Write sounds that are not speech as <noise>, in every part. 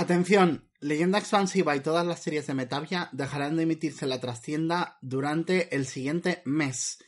Atención, Leyenda Expansiva y todas las series de Metavia dejarán de emitirse la trastienda durante el siguiente mes.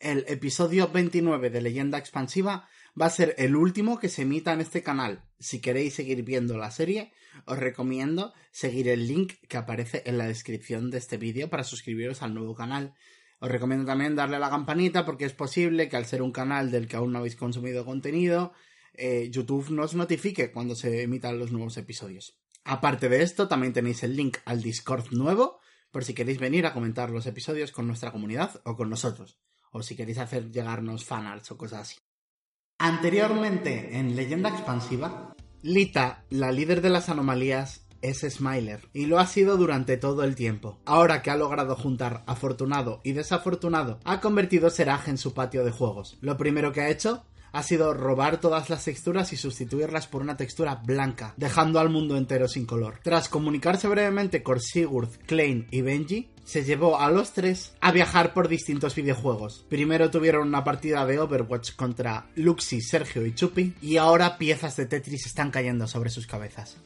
El episodio 29 de Leyenda Expansiva va a ser el último que se emita en este canal. Si queréis seguir viendo la serie, os recomiendo seguir el link que aparece en la descripción de este vídeo para suscribiros al nuevo canal. Os recomiendo también darle a la campanita porque es posible que al ser un canal del que aún no habéis consumido contenido, eh, YouTube nos notifique cuando se emitan los nuevos episodios. Aparte de esto, también tenéis el link al Discord nuevo por si queréis venir a comentar los episodios con nuestra comunidad o con nosotros, o si queréis hacer llegarnos fanarts o cosas así. Anteriormente, en Leyenda Expansiva, Lita, la líder de las anomalías, es Smiler, y lo ha sido durante todo el tiempo. Ahora que ha logrado juntar afortunado y desafortunado, ha convertido Seraj en su patio de juegos. Lo primero que ha hecho ha sido robar todas las texturas y sustituirlas por una textura blanca, dejando al mundo entero sin color. Tras comunicarse brevemente con Sigurd, Klein y Benji, se llevó a los tres a viajar por distintos videojuegos. Primero tuvieron una partida de Overwatch contra Luxi, Sergio y Chupi, y ahora piezas de Tetris están cayendo sobre sus cabezas.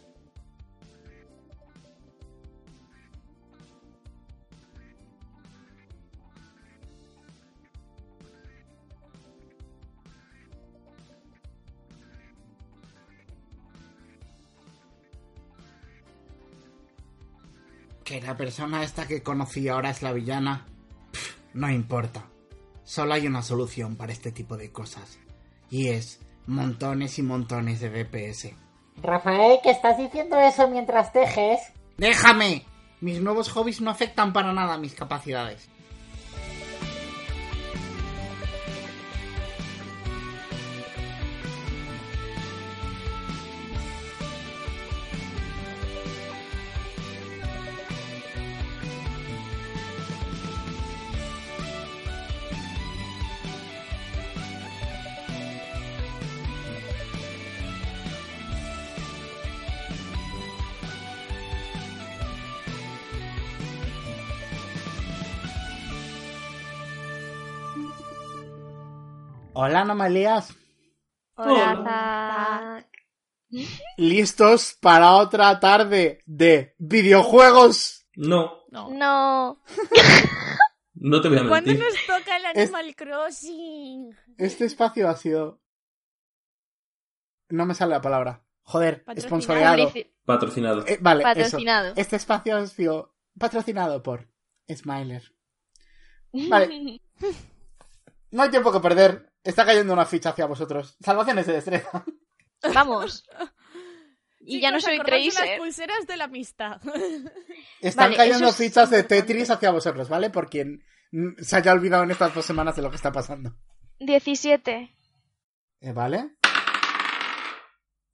Que la persona esta que conocí ahora es la villana. Pff, no importa. Solo hay una solución para este tipo de cosas. Y es montones y montones de DPS. Rafael, que estás diciendo eso mientras tejes. ¡Déjame! Mis nuevos hobbies no afectan para nada a mis capacidades. Hola, anomalías. Hola, Zack. ¿Listos para otra tarde de videojuegos? No, No. <laughs> no te voy a ¿Cuándo mentir. nos toca el Es- Animal Crossing? Este espacio ha sido... No me sale la palabra. Joder, Patrocinado. Patrocinado. Eh, vale, eso. Patrocinado. Este espacio ha sido patrocinado por Smiler. Vale. <laughs> No hay tiempo que perder. Está cayendo una ficha hacia vosotros. Salvaciones de destreza. <laughs> Vamos. Y ya no soy de las Tracer. pulseras de la amistad. <laughs> Están Vale, cayendo es fichas de. Tetris hacia vosotros, ¿vale? Por quien se haya olvidado en estas dos semanas de lo que está pasando. 17. Eh, ¿Vale?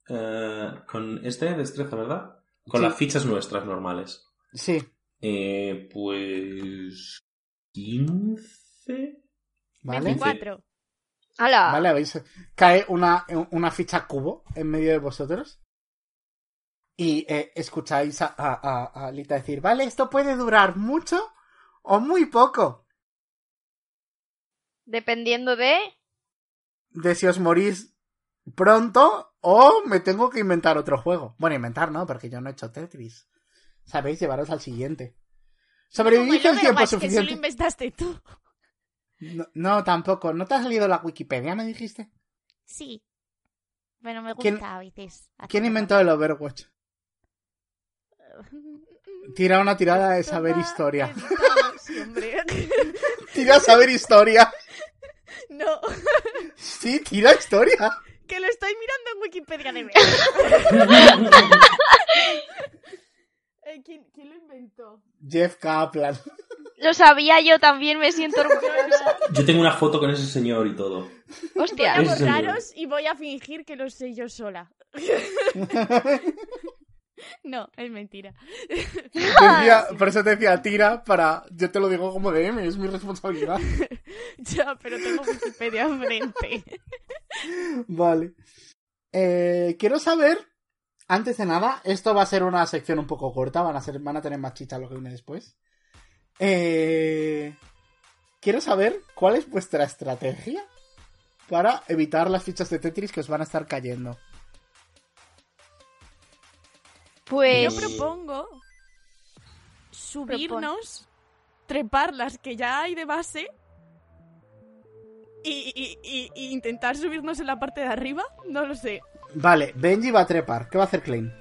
Eh, con este destreza, ¿verdad? Con Sí. las fichas nuestras normales. Sí. Eh, pues... 15... ¿Vale? 24. ¡Hala! Vale. Cae una, una ficha cubo en medio de vosotros. Y eh, escucháis a, a, a- a Lita decir, vale, esto puede durar mucho o muy poco. Dependiendo de. De si os morís pronto o me tengo que inventar otro juego. Bueno, inventar no, porque yo no he hecho Tetris. Sabéis, llevaros al siguiente. Sobrevivís el tiempo Overwatch, que sí lo suficiente. inventaste tú. No, no, tampoco. ¿No te ha salido la Wikipedia, me dijiste? Sí. Pero me gusta ¿Quién- a veces. ¿Quién inventó el Overwatch? <laughs> Tira una tirada de saber historia. <laughs> Tira saber historia. <laughs> No, Sí, tira historia. que lo estoy mirando en Wikipedia de. Eh, ¿quién, quién lo inventó? Jeff Kaplan. Lo sabía yo también, me siento orgullosa. Yo tengo una foto con ese señor y todo. Voy Hostia. a Ese señor. borraros y voy a fingir que lo sé yo sola. <laughs> No, es mentira. Decía- <laughs> por eso te decía, tira para... Yo te lo digo como DM, es mi responsabilidad. <laughs> Ya, pero tengo Wikipedia enfrente. Vale. Eh, quiero saber, antes de nada, esto va a ser una sección un poco corta, van a, ser, van a tener más chicha lo que viene después. Eh, quiero saber cuál es vuestra estrategia para evitar las fichas de Tetris que os van a estar cayendo. Pues. Yo propongo subirnos, trepar las que ya hay de base y, y- y- y intentar subirnos en la parte de arriba. No lo sé. Vale, Benji va a trepar. ¿Qué va a hacer Klein?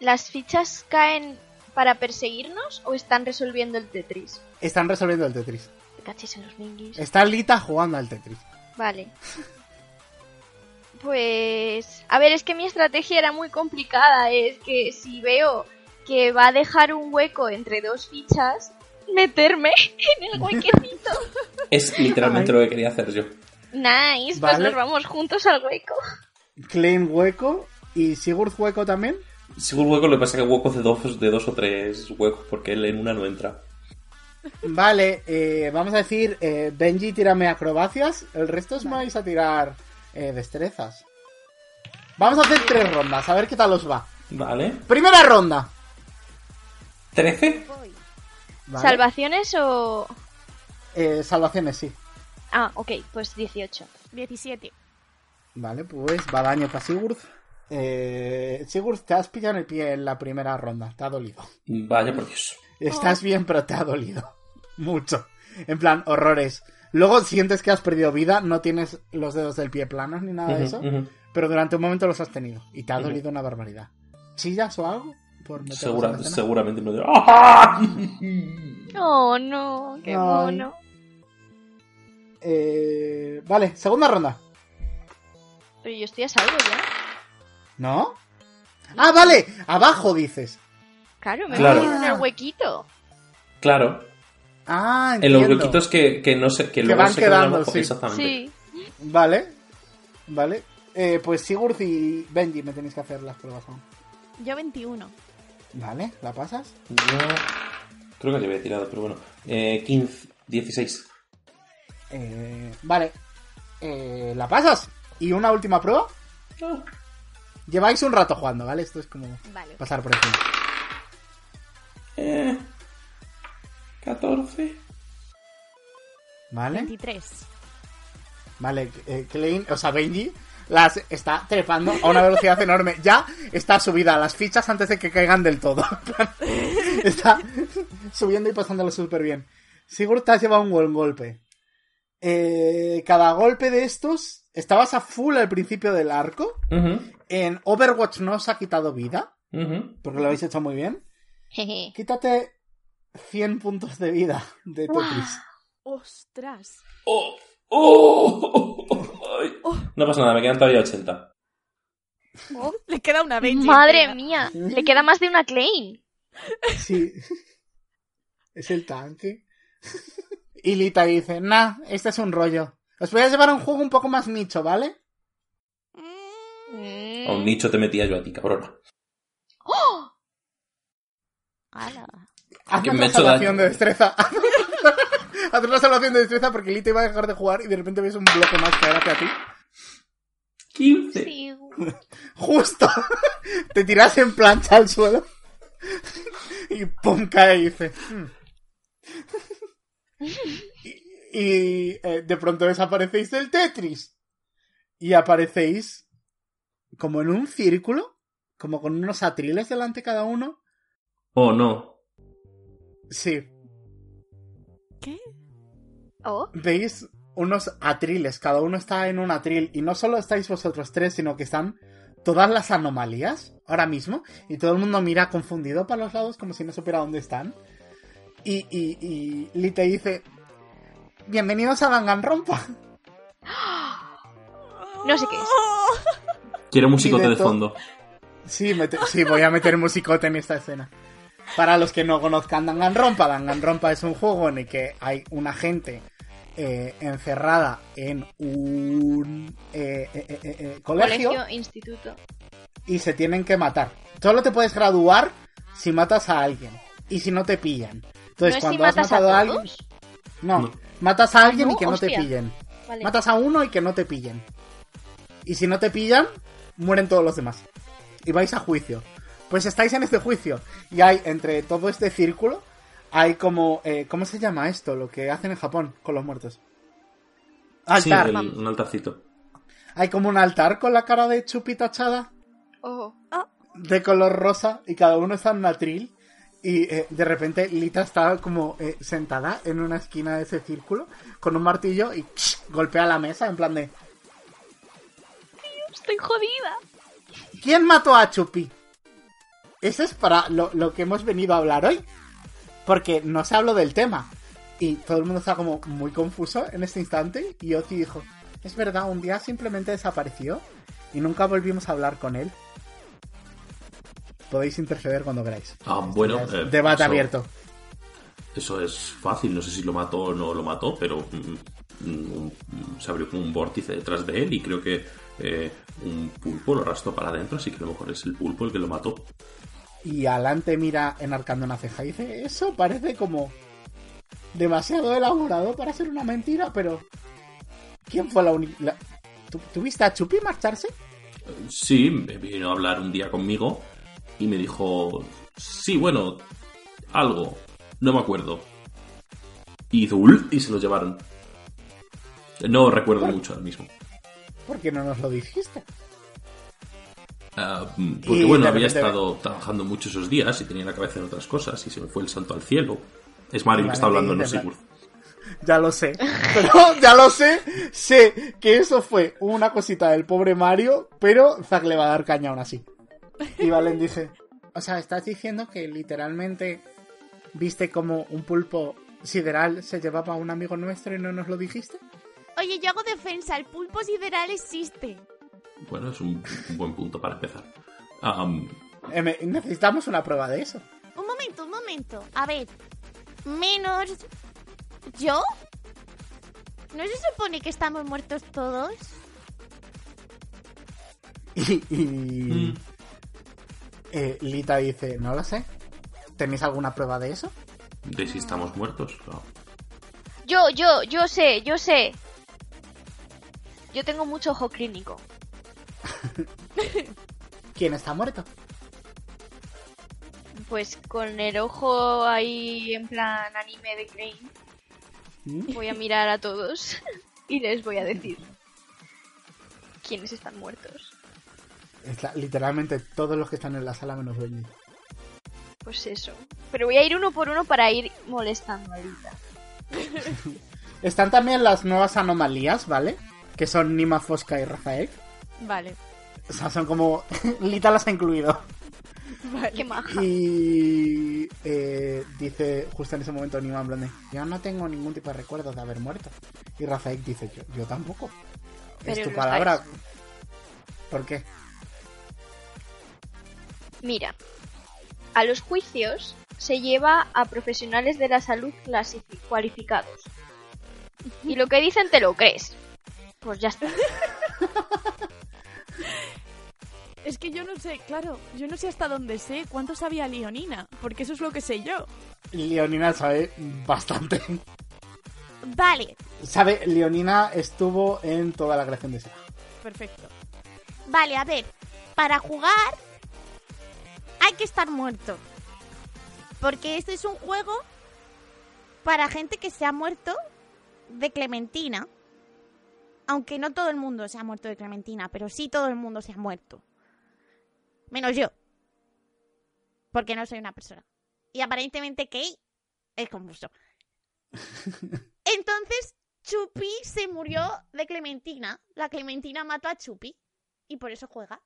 ¿Las fichas caen para perseguirnos o están resolviendo el Tetris? Están resolviendo el Tetris. Te cachis en los minguis. Está Lita jugando al Tetris. Vale. Pues. A ver, es que mi estrategia era muy complicada. Es que si veo que va a dejar un hueco entre dos fichas, meterme <laughs> en el huequecito. <laughs> Es literalmente lo que quería hacer yo. Nice, pues Vale. nos vamos juntos al hueco. Klein hueco y Sigurd hueco también. Seguro hueco, lo que pasa es que huecos de dos, de dos o tres huecos, porque él en una no entra. Vale, eh, vamos a decir, eh, Benji tírame acrobacias, el resto os vais a tirar eh, destrezas. Vamos a hacer tres rondas, a ver qué tal os va. Vale. Primera ronda. ¿13? Vale. ¿Salvaciones o.? Eh, salvaciones, sí. Ah, ok, pues 18. 17. Vale, pues va daño para Sigurd. Eh, Sigurd, te has pillado en el pie en la primera ronda, te ha dolido. Vaya por Dios. Estás bien, pero te ha dolido. <laughs> Mucho. En plan, horrores. Luego sientes que has perdido vida, no tienes los dedos del pie planos ni nada de eso, pero durante un momento los has tenido y te ha dolido una barbaridad. ¿Chillas o algo? Por en Segura- seguramente no. ¡Ah! <laughs> Oh, no, qué Ay. mono. Eh, vale, segunda ronda. Pero yo estoy a salvo ya. ¿No? Ah, vale, abajo dices. Claro, me Claro. metido en el huequito. Claro. Ah, En los entiendo. huequitos que, que no sé, que, luego van se quedan quedando, abajo. sí. Exactamente. Sí. Vale, vale. Eh, pues Sigurd y Benji me tenéis que hacer las pruebas aún. Yo 21. Vale, ¿la pasas? Yo creo que le había tirado, pero bueno. Eh, 15, 16. Eh, vale. Eh, ¿La pasas? ¿Y una última prueba? Lleváis un rato jugando, ¿vale? Esto es como Vale. pasar por encima. Eh, 14. ¿Vale? 23. Vale, eh, Klein, o sea, Benji las está trepando a una velocidad enorme. Ya está subida a las fichas antes de que caigan del todo. <laughs> Está subiendo y pasándolo súper bien. Sigurd te has llevado un buen golpe. Eh, cada golpe de estos, estabas a full al principio del arco. En Overwatch no os ha quitado vida, porque lo habéis hecho muy bien. Quítate 100 puntos de vida de Tetris. ¡Ostras! ¡Oh! ¡Oh! Ay. No pasa nada, me quedan todavía 80. Le queda una Benji. Madre entera. mía, le queda más de una Klein. Sí. <laughs> Es el tanque. <laughs> Y Lita dice, nah, este es un rollo. Os voy a llevar a un juego un poco más nicho, ¿vale? Mm, A un nicho te metía yo a ti, cabrona. <gasps> ala. Haz Que una me he hecho salvación de destreza. <laughs> Haz una salvación de destreza porque Lita iba a dejar de jugar y de repente ves un bloque más caer hacia ti. 15. Sí. <laughs> Justo. Te tiras en plancha al suelo. <laughs> Y pum, cae y dice. "Hmm". Y, eh, de pronto desaparecéis del Tetris. Y aparecéis como en un círculo, como con unos atriles delante cada uno. Oh, no. Sí, ¿Qué? Oh, veis unos atriles, cada uno está en un atril. Y no solo estáis vosotros tres, sino que están todas las anomalías ahora mismo. Y todo el mundo mira confundido para los lados como si no supiera dónde están. Y, y, y Lee te dice, bienvenidos a Danganronpa. no sé qué es. Quiero musicote de de fondo. Sí, voy a meter musicote en esta escena. Para los que no conozcan Danganronpa, Danganronpa es un juego en el que hay una gente eh, encerrada en un eh, eh, eh, eh, colegio, Colegio, instituto. y se tienen que matar. Solo te puedes graduar si matas a alguien y si no te pillan. Entonces, ¿No es si cuando has a matado a, alguien, No. Matas a alguien no, y que no te pillen. Vale. Matas a uno y que no te pillen. Y si no te pillan, mueren todos los demás. Y vais a juicio. Pues estáis en este juicio. Y hay, entre todo este círculo, hay como... eh, ¿Cómo se llama esto? Lo que hacen en Japón con los muertos. Sí, Altar. el- un altarcito. Hay como un altar con la cara de Chupi tachada. Oh. de color rosa y cada uno está en un atril. Y eh, de repente Lita está como eh, sentada en una esquina de ese círculo con un martillo y golpea la mesa en plan de Estoy jodida. ¿Quién mató a Chupi? Eso es para lo, lo que hemos venido a hablar hoy. Porque no se habló del tema. Y todo el mundo está como muy confuso en este instante. Y Ozzy dijo, es verdad, un día simplemente desapareció y nunca volvimos a hablar con él. Podéis interceder cuando queráis. Ah, bueno. Eh, debate eso- abierto. Eso es fácil, no sé si lo mató o no lo mató, pero mm, mm, se abrió como un vórtice detrás de él y creo que eh, un pulpo lo arrastró para adentro, así que a lo mejor es el pulpo el que lo mató. Y Alan te mira enarcando una ceja y dice, eso parece como demasiado elaborado para ser una mentira, pero... ¿Quién fue la única... ¿Tuviste a Chupi marcharse? Sí, me vino a hablar un día conmigo y me dijo, sí, bueno, algo, no me acuerdo. Y hizo y se lo llevaron. No recuerdo mucho ahora mismo. ¿Por qué no nos lo dijiste? Ah, porque Y bueno, había estado trabajando mucho esos días y tenía la cabeza en otras cosas y se me fue el santo al cielo. Es Mario que está hablando, no. Sigurd. <laughs> Ya lo sé. <laughs> Pero ya lo sé. Sé que eso fue una cosita del pobre Mario, pero Zack le va a dar caña aún así. Y Valen dice, o sea, estás diciendo que literalmente viste como un pulpo sideral se llevaba a un amigo nuestro y no nos lo dijiste. Oye, yo hago defensa. El pulpo sideral existe. Bueno, es un, buen punto para empezar. Eh, me- necesitamos una prueba de eso. Un momento, un momento. A ver. Menos. ¿Yo? ¿No se supone que estamos muertos todos? <laughs> Y, y, mm, eh, Lita dice, no lo sé. ¿Tenéis alguna prueba de eso? de si estamos muertos. claro. Yo, yo, yo sé, yo sé. Yo tengo mucho ojo clínico. <laughs> ¿Quién está muerto? Pues con el ojo ahí en plan anime de Crane, ¿Mm? voy a mirar a todos <laughs> y les voy a decir quiénes están muertos. Literalmente todos los que están en la sala menos Benji. Pues eso. Pero voy a ir uno por uno para ir molestando a Lita. <laughs> Están también las nuevas anomalías, ¿vale? Que son Nima, Fosca y Rafael. Vale. O sea, son como... <laughs> Lita las ha incluido. Qué maja. Y eh, dice justo en ese momento Nima en plan de, yo no tengo ningún tipo de recuerdo de haber muerto. Y Rafael dice, yo, yo tampoco. Pero es tu palabra. ¿Por qué? Mira, a los juicios se lleva a profesionales de la salud cualificados. Y lo que dicen te lo crees. Pues ya está. <laughs> Es que yo no sé, claro, yo no sé hasta dónde sé cuánto sabía Leonina, porque eso es lo que sé yo. Leonina sabe bastante. Vale, Sabe, Leonina estuvo en toda la creación de Sega. perfecto. Vale, a ver, para jugar hay que estar muerto. Porque este es un juego para gente que se ha muerto de Clementina. Aunque no todo el mundo se ha muerto de Clementina, pero sí todo el mundo se ha muerto. Menos yo. Porque no soy una persona. Y aparentemente Kay es confuso. <laughs> Entonces, Chupi se murió de Clementina. La Clementina mató a Chupi. Y por eso juega.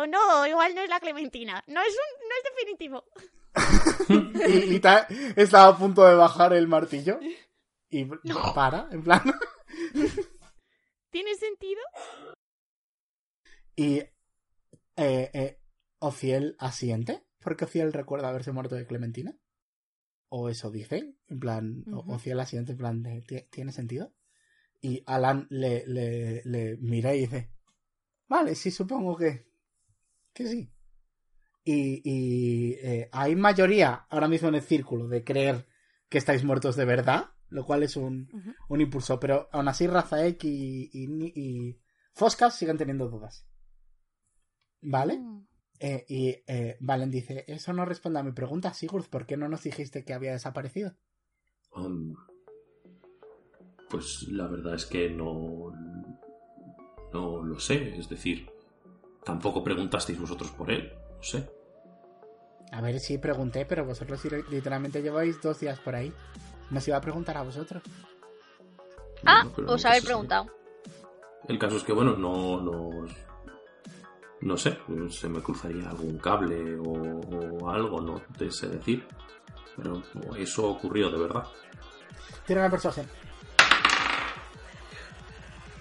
O no, igual no es la Clementina. No es, un, no es definitivo. <laughs> Y estaba a punto de bajar el martillo. Y para, en plan. ¿Tiene sentido? Y eh, eh, Ociel asiente, porque Ociel recuerda haberse muerto de Clementina. O eso dice, en plan, o- Ujú. Ociel asiente, en plan, de, "¿Tie- ¿tiene sentido? Y Alan le, le, le mira y dice, vale, sí, supongo que, que sí. Y, y eh, hay mayoría ahora mismo en el círculo de creer que estáis muertos de verdad, lo cual es un, un impulso, pero aún así Rafaek y, y, y Foscas siguen teniendo dudas. ¿Vale? Mm. Eh, y eh, Valen dice, eso no responde a mi pregunta, Sigurd, ¿por qué no nos dijiste que había desaparecido? Um, pues la verdad es que no. No lo sé. Es decir, tampoco preguntasteis vosotros por él. No sé. A ver, sí, pregunté, pero vosotros li- literalmente lleváis dos días por ahí. Nos iba a preguntar a vosotros. Ah, Bueno, os no sé. preguntado. El caso es que, bueno, no, no, no sé, se me cruzaría algún cable o, o algo, no te sé decir. Pero eso ocurrió de verdad. Tira una persuasión.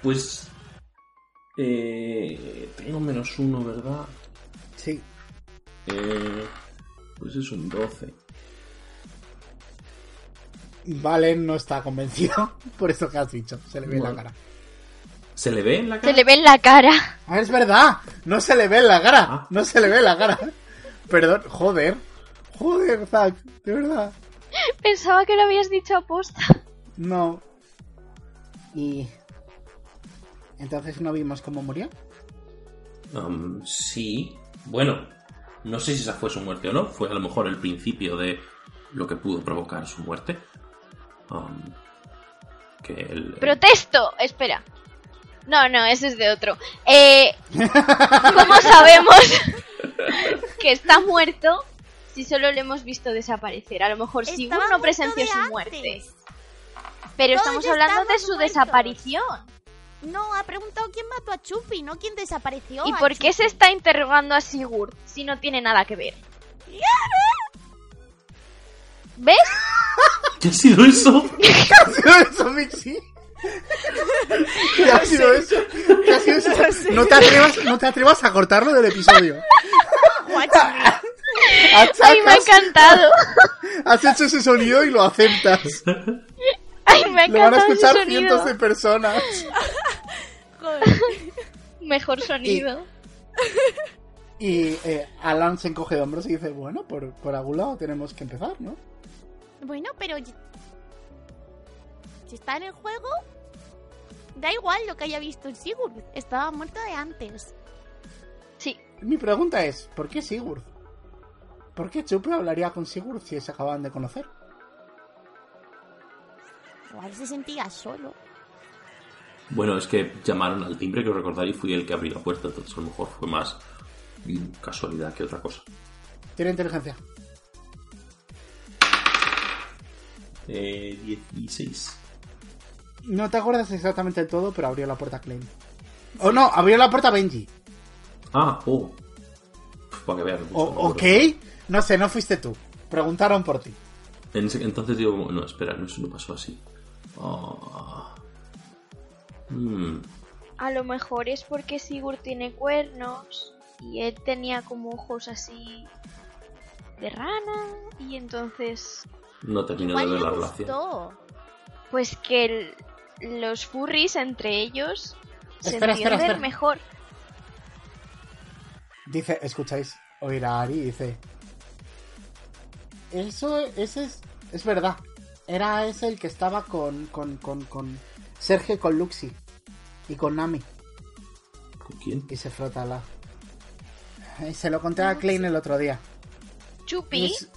Pues eh, tengo menos uno, ¿verdad? Sí. Eh, pues es un 12. Valen no está convencido <laughs> por eso que has dicho. Se le ve en la cara. ¿Se le ve en la cara? Se le ve en la cara. Ah, es verdad. No se le ve en la cara. Ah. No se le ve en la cara. Perdón. Joder. Joder, Zack. De verdad. Pensaba que lo habías dicho aposta. No. Y... Entonces no vimos cómo murió. Um, sí. Bueno, no sé si esa fue su muerte o no. Fue a lo mejor el principio de lo que pudo provocar su muerte. Um, que el, ¡Protesto! Espera. No, no, ese es de otro. Eh, ¿Cómo <laughs> sabemos <laughs> que está muerto si solo le hemos visto desaparecer? A lo mejor Estaba Sigur no presenció su muerte. Pero Todos estamos hablando de su muertos. desaparición. No, ha preguntado quién mató a Chupi, no quién desapareció. ¿Y por qué se está interrogando a Sigurd si no tiene nada que ver? ¿Ves? <laughs> ¿Qué ha sido eso? <laughs> ¿Qué ha sido eso, Mixi? ¿Qué ha sido eso? ¿Qué ha sido eso? No te atrevas, no te atrevas a cortarlo del episodio. <laughs> ¡Ay, me ha Achacas, encantado! has hecho ese sonido y lo aceptas. ¡Ay, me ha Lo van a escuchar sonido! cientos de personas. Joder. Mejor sonido. Y eh, Alan se encoge de hombros y dice, bueno, por, por algún lado tenemos que empezar, ¿no? Bueno, pero... Si está en el juego... Da igual lo que haya visto en Sigurd. Estaba muerto de antes. Sí, Mi pregunta es, ¿por qué Sigurd? ¿Por qué Chupe hablaría con Sigurd si se acaban de conocer? Igual se sentía solo. Bueno, es que llamaron al timbre que os recordaréis fui el que abrió la puerta, entonces a lo mejor fue más casualidad que otra cosa. Tiene inteligencia. Eh, 16. No te acuerdas exactamente del todo, pero abrió la puerta Klein. Oh, no, abrió la puerta Benji. Ah, oh. Pf, Para que. O- mucho, ok. No sé, no fuiste tú. Preguntaron por ti. En ese- entonces digo, como, no, espera, no, eso no pasó así. Ah. Mm, a lo mejor es porque Sigurd tiene cuernos y él tenía como ojos así de rana y entonces no termino de ver la relación. gustó. pues que el- los furries entre ellos se Espera, espera, entienden mejor. Dice, escucháis oír a Ari y dice... Eso, ese es... Es verdad. Era ese el que estaba con... Con, con, con Sergio y con Luxi. Y con Nami. ¿Con quién? Y se frota la... Se lo conté a Klein el otro día. Chupi, es-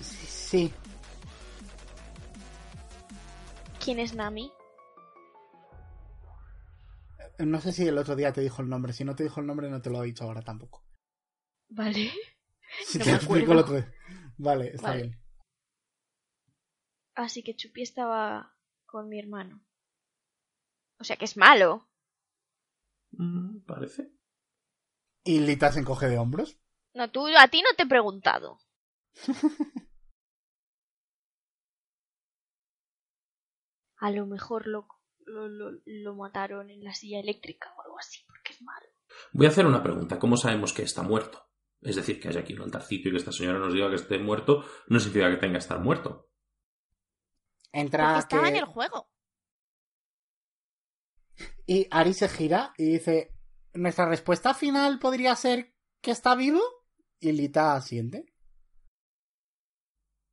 Sí, sí. ¿quién es Nami? No sé si el otro día te dijo el nombre. Si no te dijo el nombre, no te lo he dicho ahora tampoco. Vale. Si No te me lo explico el otro día. Vale, está Vale. bien. Así que Chupi estaba con mi hermano. O sea que es malo. Mm, parece. Y Lita se encoge de hombros. No, tú, a ti no te he preguntado. <laughs> A lo mejor lo, lo, lo, lo mataron en la silla eléctrica o algo así, porque es malo. Voy a hacer una pregunta. ¿Cómo sabemos que está muerto? Es decir, que haya aquí un altarcito y que esta señora nos diga que esté muerto, no significa que tenga que estar muerto. Entra Porque estaba que- en el juego. Y Ari se gira y dice, ¿nuestra respuesta final podría ser que está vivo? Y Lita asiente.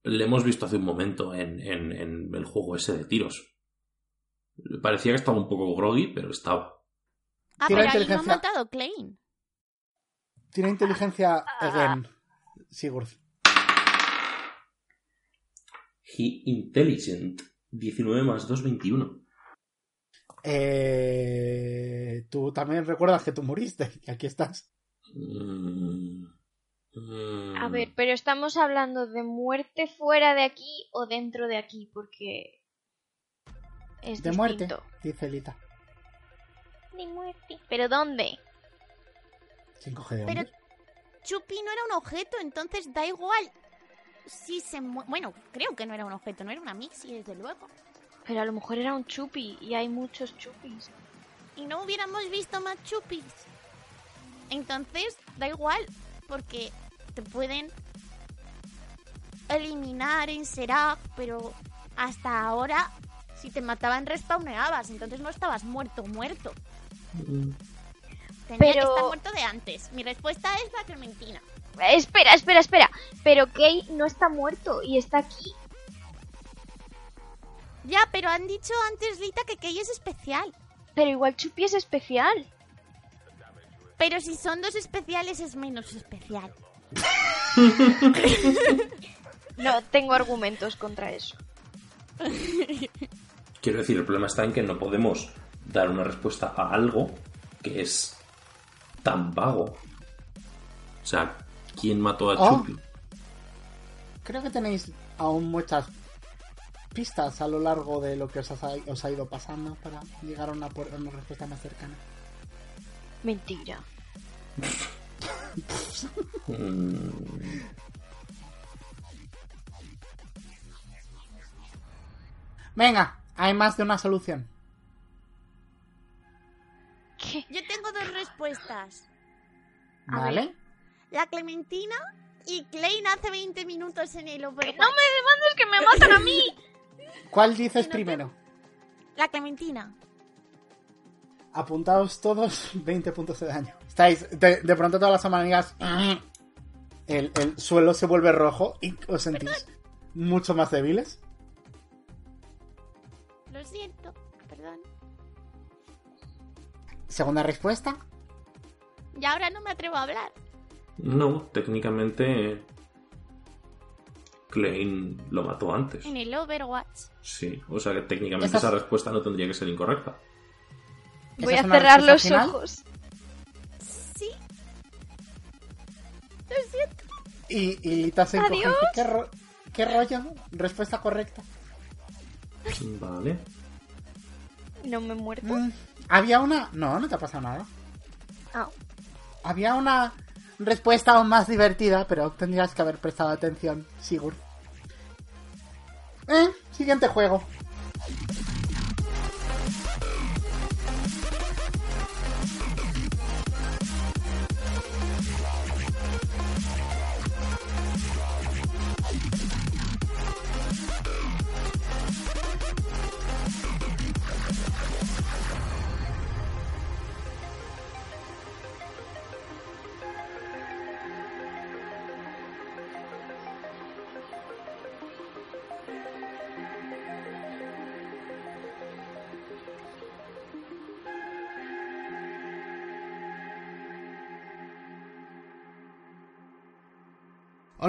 Le hemos visto hace un momento en, en- en el juego ese de tiros. Parecía que estaba un poco groggy, pero estaba. Ah, Tira pero ahí no ha inteligencia. matado Klein. Tiene inteligencia again, Sigurd. He intelligent. 19 más 2, 21. Eh, tú también recuerdas que tú moriste y aquí estás. Mm, mm. A ver, pero estamos hablando de muerte fuera de aquí o dentro de aquí, porque es De muerte, dice Lita. De muerte. ¿Pero dónde? ¿Quién coge de Pero? Chupi no era un objeto, entonces da igual. Si se Bueno, creo que no era un objeto, no era una mixi, desde luego. Pero a lo mejor era un chupi y hay muchos chupis. Y no hubiéramos visto más chupis. Entonces, da igual, porque te pueden eliminar en Seraph, pero hasta ahora, si te mataban, respawneabas, entonces no estabas muerto, muerto. Mm. Tenía Pero- que estar muerto de antes. Mi respuesta es la Clementina. Espera, espera, espera. Pero Kay no está muerto y está aquí. Ya, pero han dicho antes, Lita, que Kay es especial. Pero igual Chupi es especial. Pero si son dos especiales es menos especial. <laughs> No tengo argumentos contra eso. <laughs> Quiero decir, el problema está en que no podemos dar una respuesta a algo que es tan vago. O sea, ¿quién mató a Oh. Chupi? Creo que tenéis aún muchas pistas a lo largo de lo que os ha, os ha ido pasando para llegar a una, a una respuesta más cercana. Mentira. <laughs> Venga, hay más de una solución. ¿Qué? Yo tengo dos respuestas. A ¿Vale? La Clementina y Klein hace 20 minutos en el ¡Que Overwatch. no me demandes que me matan a mí! <laughs> ¿Cuál dices no primero? La Clementina. Apuntaos todos <laughs> 20 puntos de daño. Estáis, de, de pronto todas las amigas. <laughs> El, el suelo se vuelve rojo y os sentís mucho más débiles. Lo siento, perdón. Segunda respuesta. Y ahora no me atrevo a hablar. No, técnicamente. Klein lo mató antes. En el Overwatch. Sí, o sea que técnicamente Esa es- esa respuesta no tendría que ser incorrecta. Voy ¿Esa a cerrar los final? ojos. Sí. Lo siento. Y, y encoge. Adiós. ¿Qué, ro- ¿Qué rollo? Respuesta correcta. Vale. No me he muerto. Mm, Había una. No, no te ha pasado nada. Ah, Había una respuesta aún más divertida, pero tendrías que haber prestado atención, Sigurd. Eh, siguiente juego.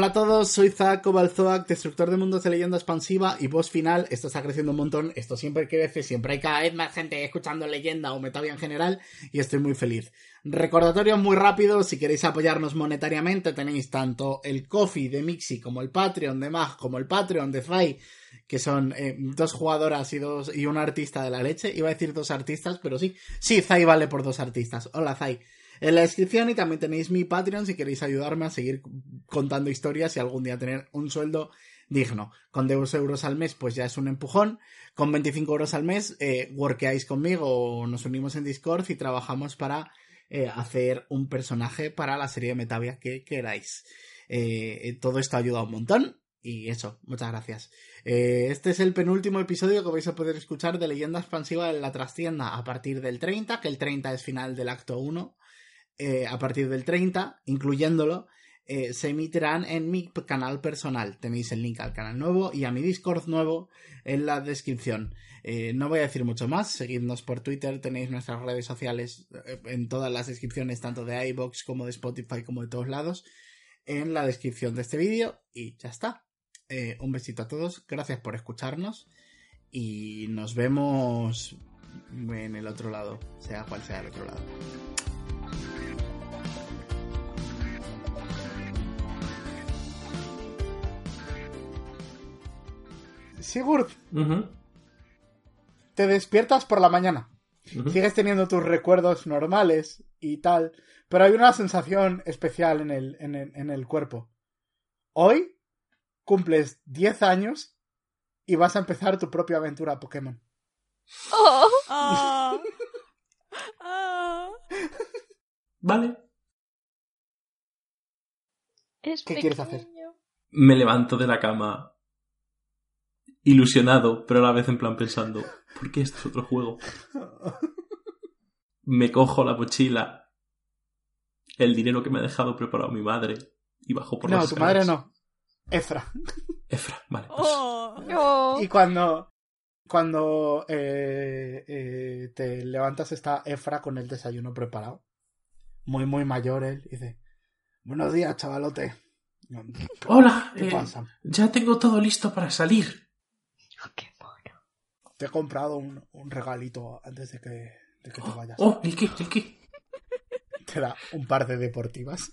Hola a todos, soy Zack Cobalzoac, destructor de mundos de leyenda expansiva y voz final. Esto está creciendo un montón, esto siempre crece, siempre hay cada vez más gente escuchando leyenda o metavia en general y estoy muy feliz. Recordatorio muy rápido, si queréis apoyarnos monetariamente tenéis tanto el Coffee de Mixi como el Patreon de Mag como el Patreon de Zai, que son eh, dos jugadoras y, dos, y un artista de la leche. Iba a decir dos artistas, pero sí, sí, Zai vale por dos artistas. Hola Zai. En la descripción y también tenéis mi Patreon si queréis ayudarme a seguir contando historias y algún día tener un sueldo digno. Con 2 euros al mes pues ya es un empujón. Con 25 euros al mes eh, workeáis conmigo o nos unimos en Discord y trabajamos para eh, hacer un personaje para la serie de Metavia que queráis. Eh, todo esto ayuda un montón. Y eso, muchas gracias. Eh, este es el penúltimo episodio que vais a poder escuchar de Leyenda Expansiva en la trastienda a partir del 30, que el 30 es final del acto 1 eh, a partir del 30, incluyéndolo, eh, se emitirán en mi canal personal. Tenéis el link al canal nuevo y a mi Discord nuevo en la descripción. Eh, no voy a decir mucho más, seguidnos por Twitter, tenéis nuestras redes sociales en todas las descripciones, tanto de iBox como de Spotify, como de todos lados, en la descripción de este vídeo y ya está. Un besito a todos, gracias por escucharnos y nos vemos en el otro lado, sea cual sea el otro lado. Sigurd, te despiertas por la mañana. Sigues teniendo tus recuerdos normales y tal, pero hay una sensación especial en el, en el, en el cuerpo. Hoy cumples 10 años y vas a empezar tu propia aventura Pokémon. Oh, Ah. <laughs> Ah. Vale. es ¿Qué quieres hacer? Me levanto de la cama ilusionado, pero a la vez en plan pensando, ¿por qué esto es otro juego? Me cojo la mochila, el dinero que me ha dejado preparado mi madre y bajo por no, las tu madre no. Efra. Efra, vale. pues, Oh. Oh. Y cuando, cuando eh, eh, te levantas está Efra con el desayuno preparado. Muy, muy mayor él. y Dice, buenos días, chavalote. Hola, ¿Qué eh, pasa? ya tengo todo listo para salir. Oh. Te he comprado un, un regalito antes de que, de que te vayas. Oh, ¿el qué? ¿El qué? Te da un par de deportivas.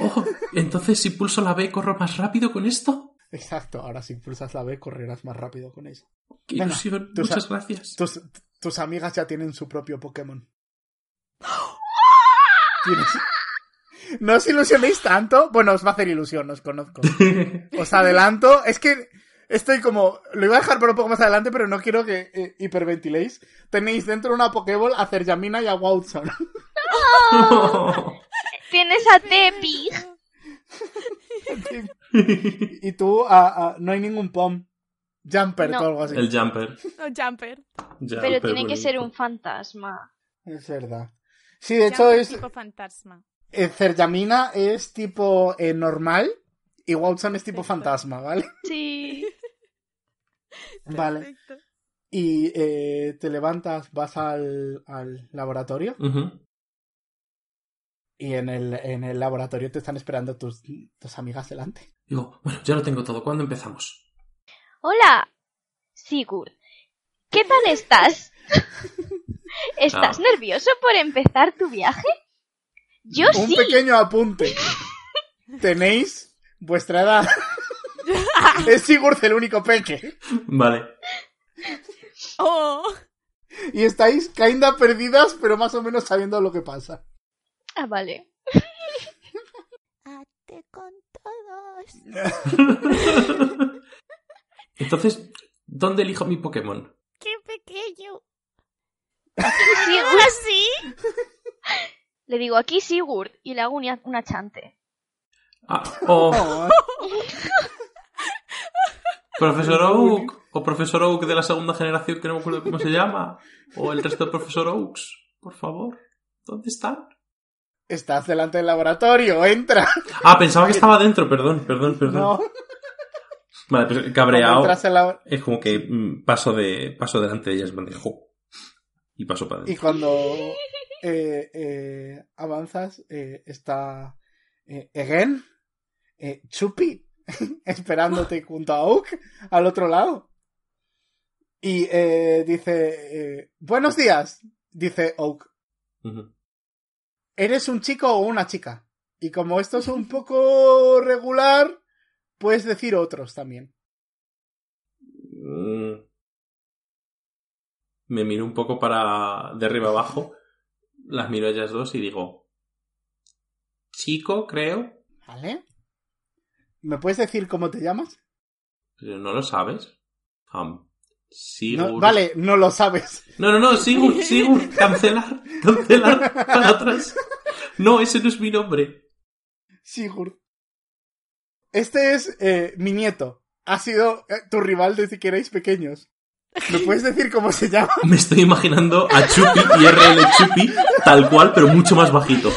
Oh, entonces si pulso la B corro más rápido con esto. Exacto, ahora si pulsas la B correrás más rápido con eso. Qué Venga, ilusión, muchas gracias. Tus, tus amigas ya tienen su propio Pokémon. <gasps> Tienes- No os ilusionéis tanto. Bueno, os va a hacer ilusión, os conozco. <laughs> Os adelanto. Es que estoy como. Lo iba a dejar para un poco más adelante, pero no quiero que eh, hiperventiléis. Tenéis dentro de una Pokéball a Cerjamina y a Watson. <laughs> Tienes a Tepi. y tú, a- a- no hay ningún POM. Jumper No. o algo así. El jumper. No, Jumper. Pero tiene que ser un fantasma. Es verdad. Sí, de hecho es. tipo fantasma. eh, Cerjamina es tipo eh, normal y Watson es tipo fantasma, ¿vale? Sí. <laughs> Vale. Perfecto. Y eh, te levantas, vas al, al laboratorio y en el, en el laboratorio te están esperando tus, tus amigas delante. Digo, bueno, ya lo tengo todo. ¿Cuándo empezamos? Hola, Sigurd. ¿Qué tal estás? <laughs> ¿Estás Ah. nervioso por empezar tu viaje? Yo Un sí. pequeño apunte. <laughs> Tenéis vuestra edad. <laughs> es Sigurd el único peque. Vale. Oh. Y estáis cainda perdidas, pero más o menos sabiendo lo que pasa. Ah, vale. Ate con todos. <laughs> Entonces, ¿dónde elijo mi Pokémon? ¡Qué pequeño! Sigurd. ¿Así? Le digo aquí Sigurd y le hago una, una chante. Ah, o <laughs> Oh, Profesor Oak, o Profesor Oak de la segunda generación que no me acuerdo cómo se llama, o el resto de Profesor Oaks, por favor, ¿dónde están? estás delante del laboratorio, entra. Ah, pensaba que estaba dentro, perdón, perdón, perdón. No, Vale, pues cabreado la- es como que mm, paso de paso delante de ellas, me dijo y paso para Y adentro. cuando eh, eh, avanzas, eh, está eh, Egen, eh, Chupi, <laughs> esperándote junto a Oak al otro lado. Y eh, dice, eh, buenos días, dice Oak. ¿Eres un chico o una chica? Y como esto es un <laughs> poco regular, puedes decir otros también. Mm. Me miro un poco para de arriba abajo, las miro a ellas dos y digo, chico, creo, ¿Vale? ¿Me puedes decir cómo te llamas? pero no lo sabes. Am, Sigurd. No, vale, no lo sabes. No, no, no, Sigurd, <laughs> Sigurd, cancelar, cancelar, para atrás. No, ese no es mi nombre. Sigurd. Este es eh, mi nieto. Ha sido eh, tu rival desde que erais pequeños. ¿Me puedes decir cómo se llama? Me estoy imaginando a Chupi, IRL Chupi, tal cual, pero mucho más bajito.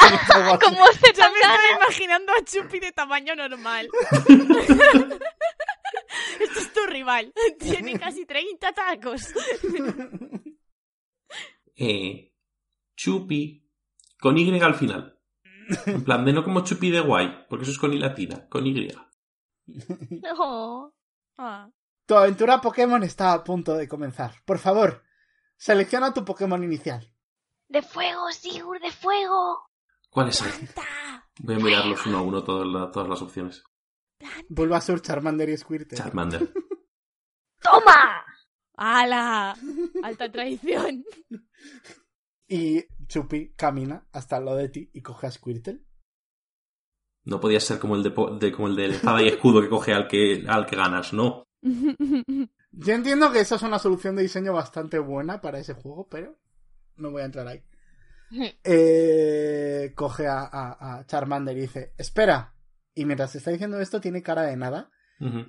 Ah, <laughs> Como se Yo me estoy imaginando a Chupi de tamaño normal. <laughs> Este es tu rival. Tiene casi 30 tacos. Eh, Chupi, con Y al final. En plan, de no como Chupi de guay, porque eso es con I latina, con Y. Oh. Ah. Tu aventura Pokémon está a punto de comenzar. Por favor, selecciona tu Pokémon inicial. ¡De fuego, Sigur, de fuego! ¿Cuáles hay? ¡Planta! Voy a mirarlos uno a uno todas, la- todas las opciones. Bulbasaur, Charmander y Squirtle. Charmander. <laughs> ¡Toma! ¡Hala! Alta traición. <laughs> Y Chupi camina hasta el lado de ti y coge a Squirtle. No podía ser como el de, po- de- como el de espada y escudo que coge al que, al que ganas, ¿no? <laughs> Yo entiendo que esa es una solución de diseño bastante buena para ese juego, pero no voy a entrar ahí. Eh, coge a, a- a Charmander y dice, espera. Y mientras está diciendo esto tiene cara de nada.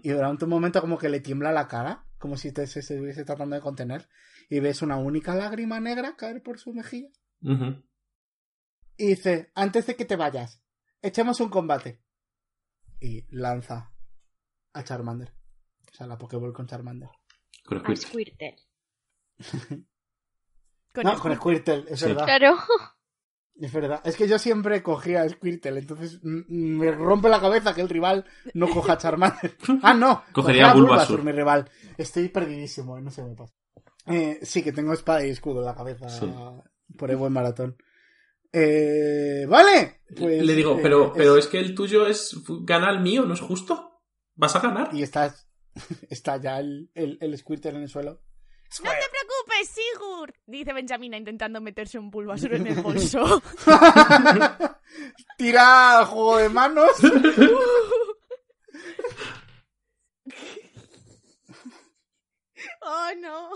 Y durante un momento como que le tiembla la cara, como si te, se, se estuviese tratando de contener. Y ves una única lágrima negra caer por su mejilla. Y dice, antes de que te vayas, echemos un combate. Y lanza a Charmander. O sea, la Pokéball con Charmander. Con A Squirtle. <laughs> Con no, el- con Squirtle, es Sí. verdad. Claro. <laughs> Es verdad. Es que yo siempre cogía a Squirtle, entonces mm, mm, me rompe la cabeza que el rival no coja a Charmander. <laughs> Ah, no. Cogería cogía a Bulbasaur. mi rival. Estoy perdidísimo, eh, no sé qué me pasa. Eh, sí, que tengo espada y escudo en la cabeza Sí. por el buen maratón. Eh, vale. Pues, Le digo, eh, pero, pero es que el tuyo es gana el mío, ¿no es justo? ¿Vas a ganar? Y está, <laughs> está ya el, el, el Squirtle en el suelo. No te preocupes, Sigur, dice Benjamina intentando meterse un Bulbasaur en el <laughs> bolso. <laughs> Tira juego de manos. <laughs> oh, no.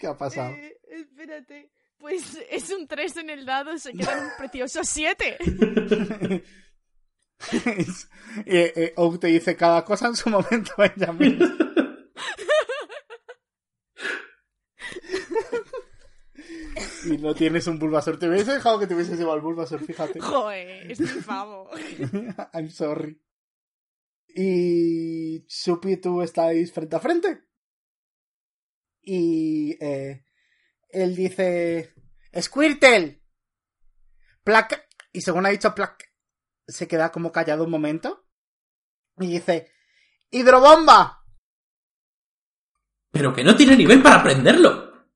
¿Qué ha pasado? Eh, espérate. Pues es un 3 en el dado, se queda en un precioso 7. eh, eh, Oak te dice cada cosa en su momento, Benjamin. No tienes un Bulbasaur. Te hubiese dejado que te hubieses llevado el Bulbasaur, fíjate. Joder, es mi favo. <laughs> I'm sorry. Y Supi y tú estáis frente a frente. Y eh, él dice: ¡Squirtle! Placa. Y según ha dicho Plac, se queda como callado un momento. Y dice: ¡Hidrobomba! Pero que no tiene nivel para aprenderlo.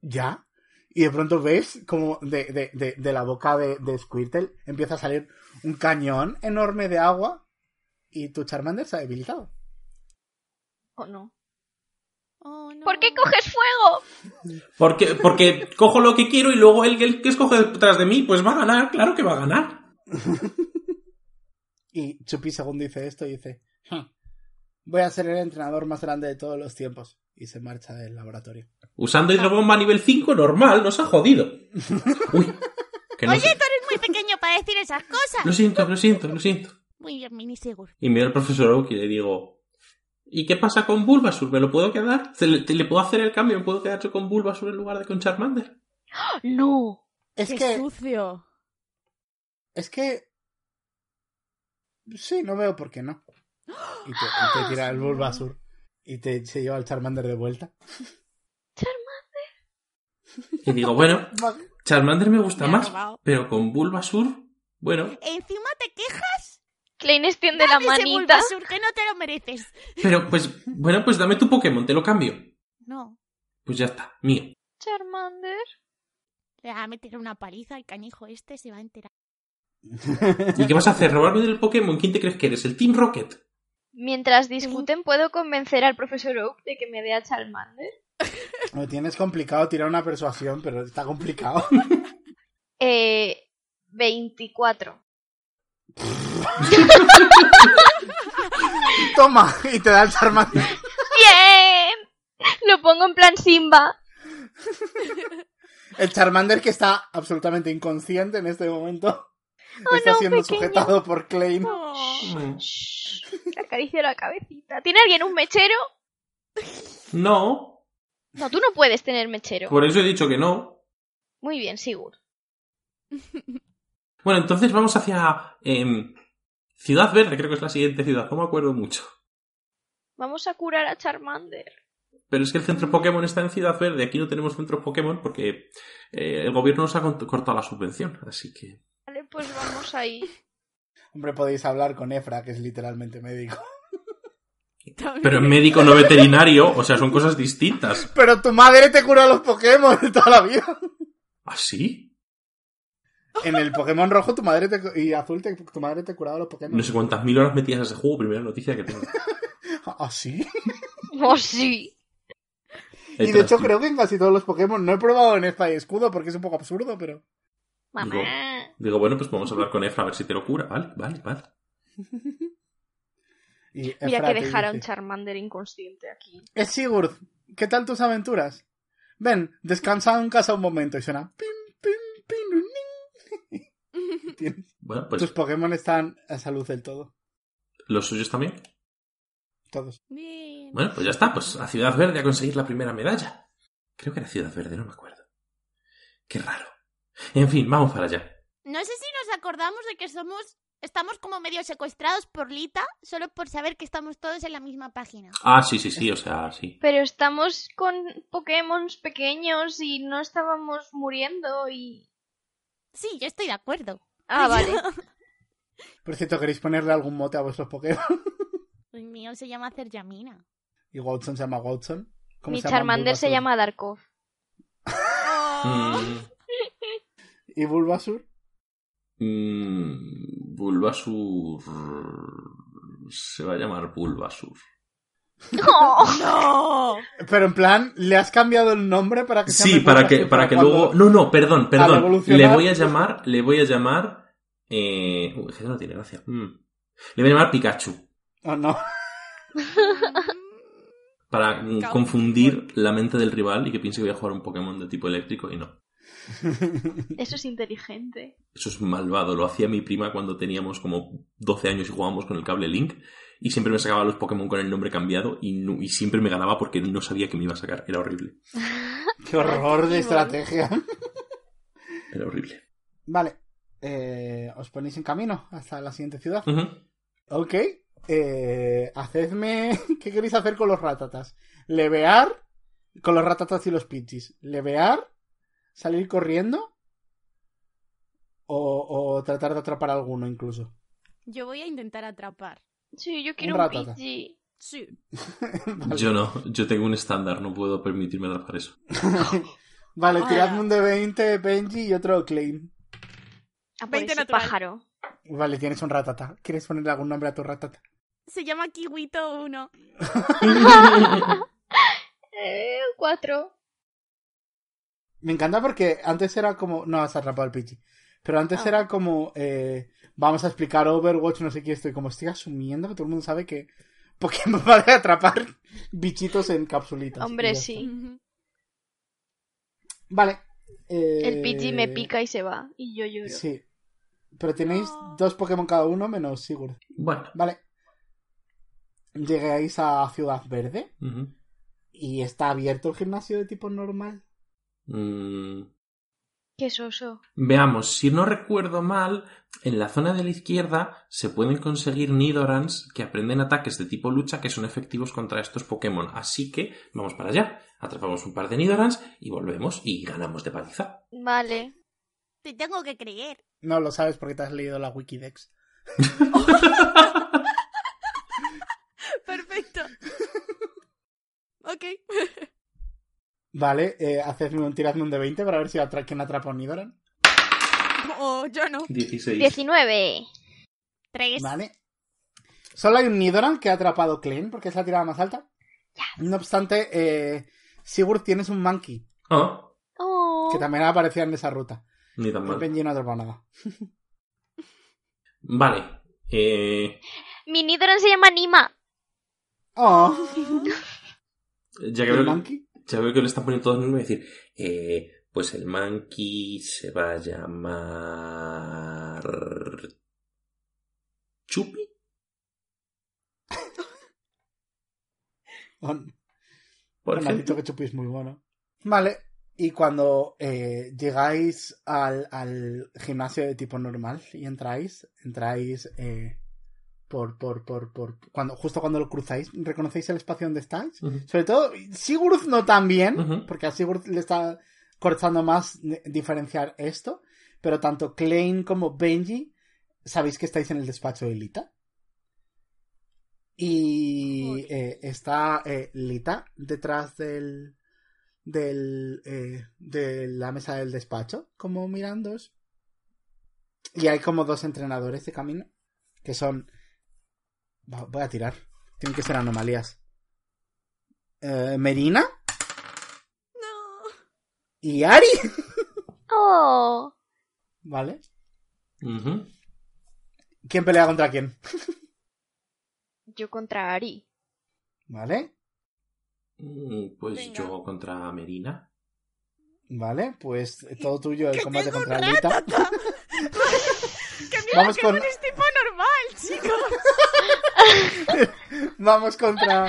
Ya. Y de pronto ves como de, de, de, de la boca de, de Squirtle empieza a salir un cañón enorme de agua. Y tu Charmander se ha debilitado. ¿O no? Oh, no. ¿Por qué coges fuego? Porque, porque cojo lo que quiero y luego el, el que escoge detrás de mí, pues va a ganar, claro que va a ganar. <laughs> Y Chupi, según dice esto, dice: "Hm, Voy a ser el entrenador más grande de todos los tiempos. Y se marcha del laboratorio. Usando hidrobomba a nivel 5, normal, nos ha jodido. <laughs> Uy, que no Oye, sé. tú eres muy pequeño para decir esas cosas. Lo siento, lo siento, lo siento. Muy bien, Mini Sigur. Y miro al profesor Oak y le digo, ¿y qué pasa con Bulbasaur? ¿Me lo puedo quedar? ¿Se ¿Le, te- le puedo hacer el cambio? ¿Me puedo quedar yo con Bulbasaur en lugar de con Charmander? No. Es Qué que. sucio. Es que. Sí, no veo por qué no. Y te, y te tira el Bulbasaur. Y te se lleva el Charmander de vuelta. Y digo, bueno, Charmander me gusta Me más, pero con Bulbasaur, bueno, Encima te quejas Klein extiende la ese manita. Bulbasaur que no te lo mereces. pero pues, bueno, pues dame tu Pokémon, te lo cambio. No. Pues ya está, mío. Charmander. Le va a meter una paliza al canijo este, se va a enterar. <laughs> ¿Y qué vas a hacer? ¿Robarme del Pokémon? ¿Quién te crees que eres? ¿El Team Rocket? Mientras discuten, ¿puedo convencer al profesor Oak de que me dé a Charmander? <laughs> Lo tienes complicado tirar una persuasión, pero está complicado. <laughs> Eh. 24. <laughs> Toma, y te da el Charmander. ¡Bien! Lo pongo en plan Simba. El Charmander que está absolutamente inconsciente en este momento. Oh, está no, siendo pequeño. sujetado por Klein. Shh, Le acaricio la cabecita. ¿Tiene alguien un mechero? No, No, tú no puedes tener mechero. por eso he dicho que no. Muy bien, Sigur. Bueno, entonces vamos hacia em, Ciudad Verde, creo que es la siguiente ciudad, no me acuerdo mucho. Vamos a curar a Charmander. Pero es que el centro Pokémon está en Ciudad Verde, aquí no tenemos centros Pokémon porque eh, el gobierno nos ha cortado la subvención, así que... Pues vamos ahí. Hombre, podéis hablar con Efra, que es literalmente médico. Pero es médico no veterinario, o sea, son cosas distintas. Pero tu madre te cura los Pokémon de toda la vida. ¿Ah, sí? En el Pokémon rojo tu madre te, cu- y azul te- tu madre te curaba los Pokémon. No sé cuántas mil horas metías a ese juego, primera noticia que tengo. <laughs> ¿Ah, sí? Oh, sí. Y de hecho creo que en casi todos los Pokémon no he probado en Espada y Escudo porque es un poco absurdo, pero... Mamá. Digo, bueno, pues vamos a hablar con Efra a ver si te lo cura. Vale, vale, vale. <laughs> Y Mira que dejar a un Charmander inconsciente aquí. Es Sigurd, ¿qué tal tus aventuras? Ven, descansa en casa un momento y suena... Pim, pim, pim, ning. <laughs> Tienes- Bueno, pues Tus Pokémon están a salud del todo. los suyos también. Todos. Bien. Bueno, pues ya está, pues a Ciudad Verde a conseguir la primera medalla. Creo que era Ciudad Verde, no me acuerdo. Qué raro. En fin, vamos para allá. No sé si nos acordamos de que somos. Estamos como medio secuestrados por Lita, solo por saber que estamos todos en la misma página. Ah, sí, sí, sí, o sea, sí. Pero estamos con Pokémon pequeños y no estábamos muriendo y... Sí, yo estoy de acuerdo. Ah, vale. <laughs> Por cierto, ¿queréis ponerle algún mote a vuestros Pokémon? El mío se llama Cerjamina. Y Watson se llama Watson. ¿Cómo Mi Charmander se llama Darkov. <laughs> Oh. Mm, ¿Y Bulbasur? mm, Bulbasur. Se va a llamar Bulbasur. <laughs> ¡No! Pero en plan, ¿le has cambiado el nombre para que se Sí, para que, para que luego. No, no, perdón, perdón. Le voy a llamar. Le voy a llamar. Eh... Uy, que no tiene gracia. Mm. Le voy a llamar Pikachu. Oh, no. Para confundir la mente del rival y que piense que voy a jugar un Pokémon de tipo eléctrico y no. <laughs> Eso es inteligente. Eso es malvado. Lo hacía mi prima cuando teníamos como 12 años y jugábamos con el cable Link. Y siempre me sacaba los Pokémon con el nombre cambiado y, no- y siempre me ganaba porque no sabía que me iba a sacar. Era horrible. <laughs> Qué horror de estrategia. <laughs> Era horrible. Vale. Eh, os ponéis en camino hasta la siguiente ciudad. Ok. Eh, hacedme... ¿Qué queréis hacer con los ratatas? ¿Levear? Con los ratatas y los pichis. ¿Levear? ¿Salir corriendo? O, o tratar de atrapar a alguno incluso. Yo voy a intentar atrapar. Sí, yo quiero Un un. Sí. <laughs> Vale. Yo no. Yo tengo un estándar. No puedo permitirme atrapar eso. <laughs> Vale, Hola. tiradme un de 20, Benji y otro Claim. A por 20 ese natural. pájaro. Vale, tienes un ratata. ¿Quieres ponerle algún nombre a tu ratata? Se llama Kiwito 1. <laughs> Eh, cuatro. Me encanta porque antes era como. No has atrapado al Pichi. Pero antes Ah. era como. eh, vamos a explicar Overwatch, no sé qué. Estoy como estoy asumiendo que todo el mundo sabe que Pokémon <laughs> va a atrapar bichitos en capsulitas. Hombre, sí. está. Vale. eh, El Pidgey me pica y se va. Y yo lloro. Sí. Pero tenéis No. dos Pokémon cada uno menos Sigurd. Bueno. Vale. Llegáis a Ciudad Verde y está abierto el gimnasio de tipo normal. Mm, Qué soso. Veamos, si no recuerdo mal, en la zona de la izquierda se pueden conseguir Nidorans que aprenden ataques de tipo lucha que son efectivos contra estos Pokémon. Así que vamos para allá. Atrapamos un par de Nidorans y volvemos y ganamos de paliza. Vale. Te tengo que creer. No lo sabes porque te has leído la Wikidex. <laughs> Perfecto. ok. <laughs> Vale, eh, hacedme un tiradme un de 20 para ver si atra quién atrapa a un Nidoran. Oh, yo no. 16. 19. Tres. Vale. Solo hay un Nidoran que ha atrapado Klein porque es la tirada más alta. No obstante, eh, Sigurd tienes un Monkey Ah, Oh. que también aparecía en esa ruta. ni tan mal. Benji no ha atrapado nada. <laughs> Vale. Eh, Mi Nidoran se llama Nima. Oh, ya, que ¿el veo, Monkey? Ya veo que le están poniendo todos nombres, voy a decir, eh, pues el Monkey se va a llamar... ¿Chupi? <laughs> Por Bueno, has dicho que Chupi es muy bueno. Vale. Y cuando eh, llegáis al, al gimnasio de tipo normal y entráis, entráis eh, por, por, por, por, cuando, justo cuando lo cruzáis, reconocéis el espacio donde estáis. Sobre todo, Sigurd no tan bien, porque a Sigurd le está costando más diferenciar esto, pero tanto Klein como Benji, sabéis que estáis en el despacho de Lita. Y eh, está eh, Lita detrás del, del eh, de la mesa del despacho, como mirándos. Y hay como dos entrenadores de camino, que son... Voy a tirar. Tienen que ser anomalías. Eh, Merina No. y Ari. <laughs> Oh, ¿Vale? Ujú. ¿Quién pelea contra quién? yo contra Ari. ¿Vale? Mm, Pues Venga. yo contra Merina. Vale, pues todo tuyo el combate contra Lita. ratata. <laughs> <laughs> que mira Vamos con- no es tipo normal, chicos. <laughs> Vamos contra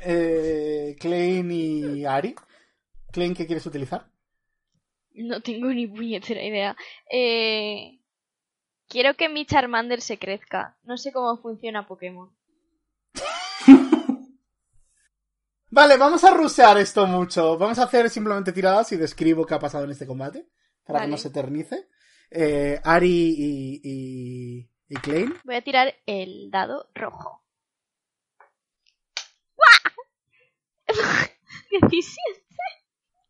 eh, Klein y Ari. Klein, ¿qué quieres utilizar? No tengo ni puñetera idea. Eh... Quiero que mi Charmander se crezca. No sé cómo funciona Pokémon. <laughs> Vale, vamos a rusear esto mucho. Vamos a hacer simplemente tiradas y describo qué ha pasado en este combate. Para que no se eternice. Eh, Ari y, y, y Klein. Voy a tirar el dado rojo. ¡Guau! <laughs> 17.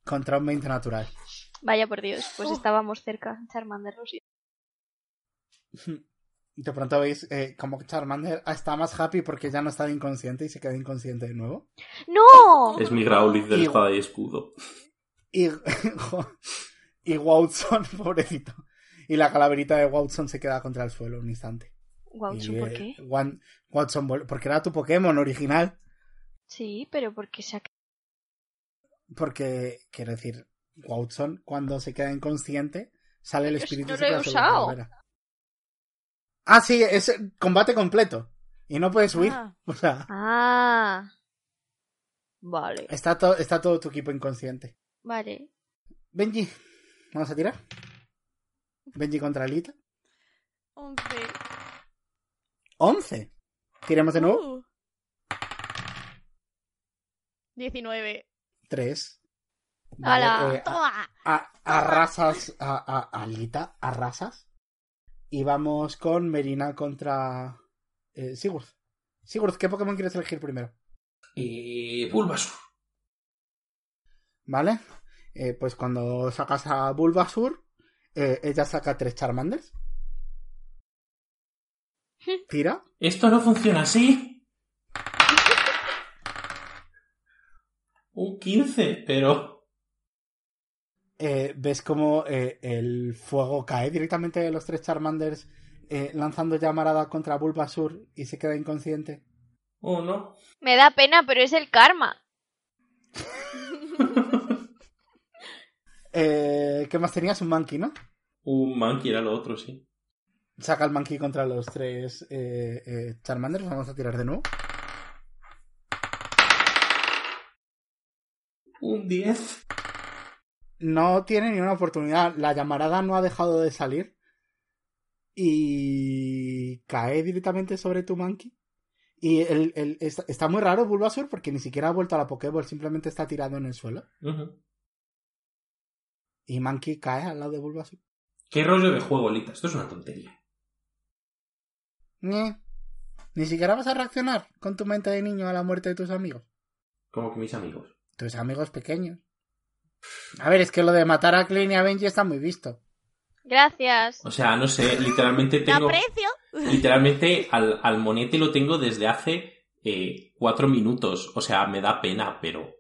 Contra un 20 natural. Vaya por Dios, pues Oh. estábamos cerca. Charmander lo siento. <laughs> De pronto veis eh, como que Charmander está más happy porque ya no está inconsciente y se queda inconsciente de nuevo. ¡No! Es mi Growlithe del Y- espada y escudo. <laughs> Y, y Watson, pobrecito. Y la calaverita de Watson se queda contra el suelo un instante. Y, ¿por qué? Wan- Watson, porque era tu Pokémon original. Sí, pero porque se ha... Porque, quiero decir, Watson, cuando se queda inconsciente, sale el espíritu no lo he usado. Ah, sí, es combate completo. Y no puedes huir. Ah. <laughs> O sea, Ah. Vale. está, to- está todo tu equipo inconsciente. Vale. Benji, vamos a tirar. Benji contra Alita. 11. 11. Tiremos de nuevo. Uh. 19. 3. ¡Hala! eh, a- arrasas a, Alita, arrasas. Y vamos con Merina contra eh, Sigurd. Sigurd, ¿qué Pokémon quieres elegir primero? Y Bulbasaur. ¿Vale? Eh, pues cuando sacas a Bulbasur, eh, ella saca tres Charmanders. <laughs> Tira. Esto no funciona así. <laughs> Un 15, pero... eh, ves como eh, el fuego cae directamente de los tres Charmanders eh, lanzando llamarada contra Bulbasur y se queda inconsciente. Oh, no. Me da pena, pero es el karma. <laughs> Eh, ¿Qué más tenías? Un monkey, ¿no? Un Monkey era lo otro, sí. Saca el monkey contra los tres eh, eh, Charmanders. Vamos a tirar de nuevo. Un 10. No tiene ni una oportunidad. La llamarada no ha dejado de salir. Y cae directamente sobre tu monkey. Y el, el- está, está muy raro Bulbasaur porque ni siquiera ha vuelto a la Pokéball, simplemente está tirado en el suelo. Y Monkey cae al lado de Bulbasaur. ¿Qué rollo de juego, Lita? Esto es una tontería. Ñe. Ni siquiera vas a reaccionar con tu mente de niño a la muerte de tus amigos. Como que mis amigos. Tus amigos pequeños. A ver, es que lo de matar a Klein y a Benji está muy visto. Gracias. O sea, no sé, literalmente Te tengo... aprecio. Literalmente al, al monete lo tengo desde hace eh, cuatro minutos. O sea, me da pena, pero...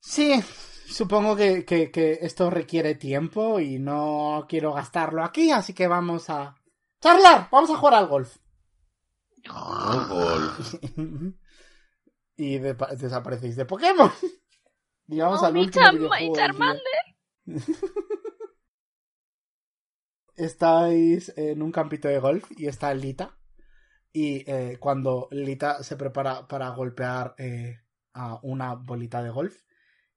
Sí, supongo que, que- que esto requiere tiempo y no quiero gastarlo aquí, así que vamos a charlar, vamos a jugar al golf. <laughs> y de- desaparecéis de Pokémon. Y vamos Oh, al mi último videojuego mi del día. Charmander. <laughs> Estáis en un campito de golf y está Lita. Y eh, cuando Lita se prepara para golpear eh, a una bolita de golf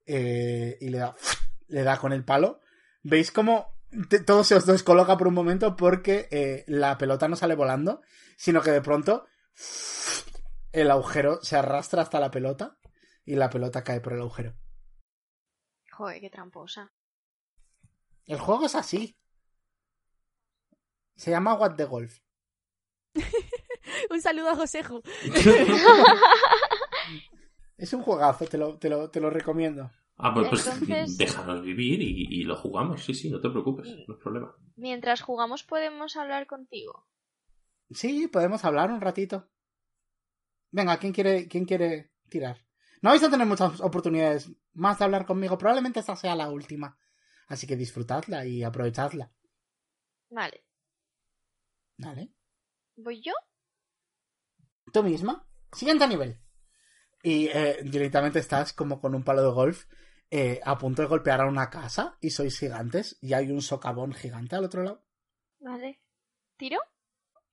eh, y le da, <laughs> le da con el palo, veis como te- todo se os descoloca por un momento porque eh, la pelota no sale volando, sino que de pronto <laughs> el agujero se arrastra hasta la pelota y la pelota cae por el agujero. Joder, qué tramposa. El juego es así. Se llama What the Golf. <laughs> Un saludo a Joseju. Es un juegazo, te lo, te lo, te lo recomiendo. Ah, pues, pues Entonces- déjanos vivir y, y lo jugamos. Sí, sí, no te preocupes, no es problema. Mientras jugamos podemos hablar contigo. Sí, podemos hablar un ratito. Venga, ¿quién quiere, quién quiere tirar? No vais a tener muchas oportunidades más de hablar conmigo. Probablemente esta sea la última. Así que disfrutadla y aprovechadla. Vale. ¿Vale? ¿Voy yo? Tú misma. Siguiente nivel. Y eh, directamente estás como con un palo de golf eh, a punto de golpear a una casa y sois gigantes y hay un socavón gigante al otro lado. Vale. ¿Tiro?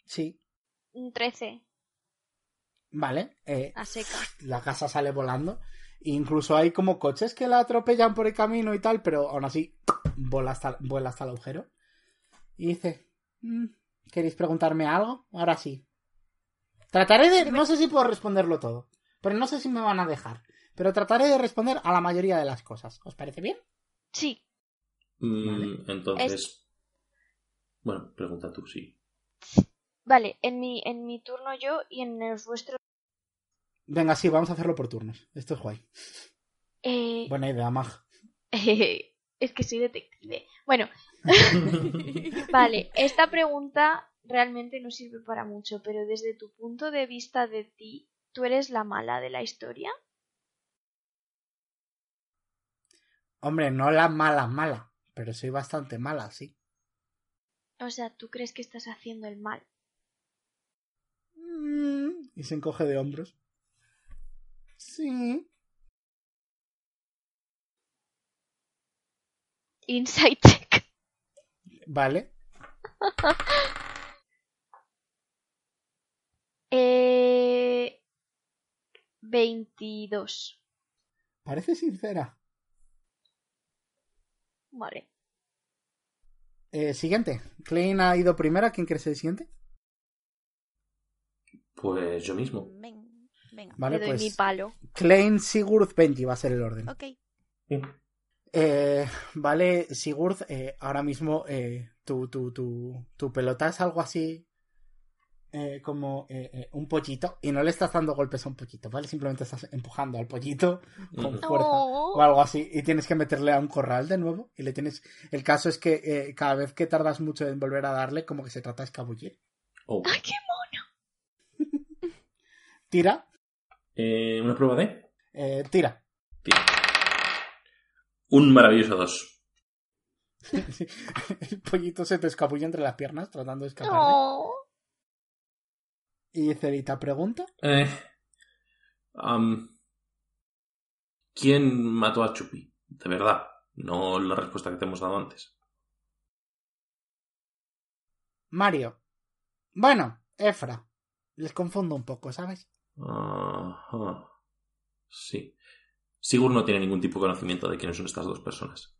Sí. Un 13. Vale. eh, A seca. la casa sale volando. E incluso hay como coches que la atropellan por el camino y tal, pero aún así vuela hasta, vuela hasta el agujero. Y dice, "Mm, ¿queréis preguntarme algo? Ahora sí. Trataré de... No sé si puedo responderlo todo, pero no sé si me van a dejar. Pero trataré de responder a la mayoría de las cosas. ¿Os parece bien? Sí. Mm, Vale. Entonces. Bueno, pregunta tú, sí. Vale, en mi, en mi turno yo y en los vuestros. Venga, sí, vamos a hacerlo por turnos. Esto es guay. Eh, Buena idea, Mag. <laughs> es que soy detective. Bueno, <laughs> vale, esta pregunta realmente no sirve para mucho, pero desde tu punto de vista de ti, ¿tú eres la mala de la historia? Hombre, no la mala mala, pero soy bastante mala, sí. O sea, ¿tú crees que estás haciendo el mal? Mm, Y se encoge de hombros. Sí. Insight check. Vale. <laughs> Eh... 22. Parece sincera. Vale. Eh, siguiente. Klein ha ido primera. ¿Quién quiere ser el siguiente? Pues yo mismo. Ven- Venga. Vale, doy pues. mi palo. Klein, Sigurd, Benji va a ser el orden. Ok. Eh, vale, Sigurd, eh, ahora mismo eh, tu, tu, tu, tu pelota es algo así eh, como eh, eh, un pollito y no le estás dando golpes a un pollito, ¿vale? Simplemente estás empujando al pollito con fuerza Oh. o algo así y tienes que meterle a un corral de nuevo y le tienes... El caso es que eh, cada vez que tardas mucho en volver a darle como que se trata de escabullir. Oh. ¡Ay, qué mono! <laughs> Tira, Eh, ¿Una prueba de? eh, tira. Tira. Un maravilloso 2. <laughs> <laughs> El pollito se te escabulle entre las piernas tratando de escapar. Oh. Y Cerita pregunta. Eh, am, ¿Quién mató a Chupi? De verdad, no la respuesta que te hemos dado antes. Mario. Bueno, Efra. Les confundo un poco, ¿sabes? Ajá. Sí. Sigur no tiene ningún tipo de conocimiento de quiénes son estas dos personas.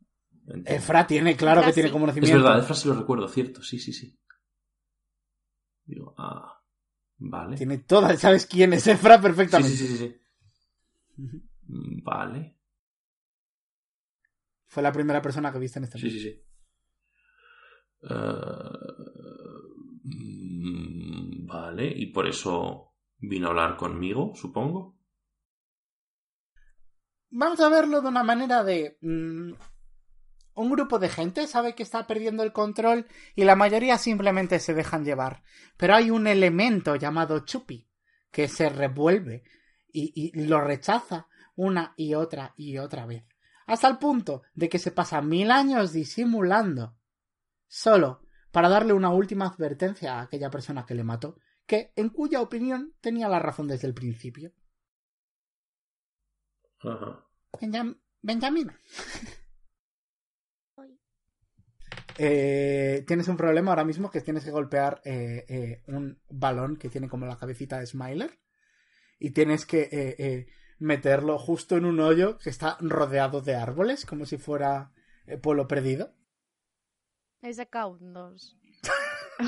Entiendo. Efra tiene, claro Efra que tiene como Es conocimiento. verdad, Efra sí lo recuerdo, cierto. Sí, sí, sí. Digo, ah. Vale. Tiene toda, ¿sabes quién es <laughs> Efra perfectamente? sí, sí, sí, sí. Mm, Vale. Fue la primera persona que viste en este Sí, sí, sí. Eh, mm, vale, y por eso vino a hablar conmigo, supongo. Vamos a verlo de una manera de... un grupo de gente sabe que está perdiendo el control y la mayoría simplemente se dejan llevar. Pero hay un elemento llamado Chupi que se revuelve y, y lo rechaza una y otra y otra vez. Hasta el punto de que se pasa mil años disimulando. Solo para darle una última advertencia a aquella persona que le mató, que en cuya opinión tenía la razón desde el principio. Benjam- Benjamina. <laughs> Eh, tienes un problema ahora mismo que tienes que golpear eh, eh, un balón que tiene como la cabecita de Smiler y tienes que meterlo justo en un hoyo que está rodeado de árboles como si fuera pueblo perdido. Sacado un 2.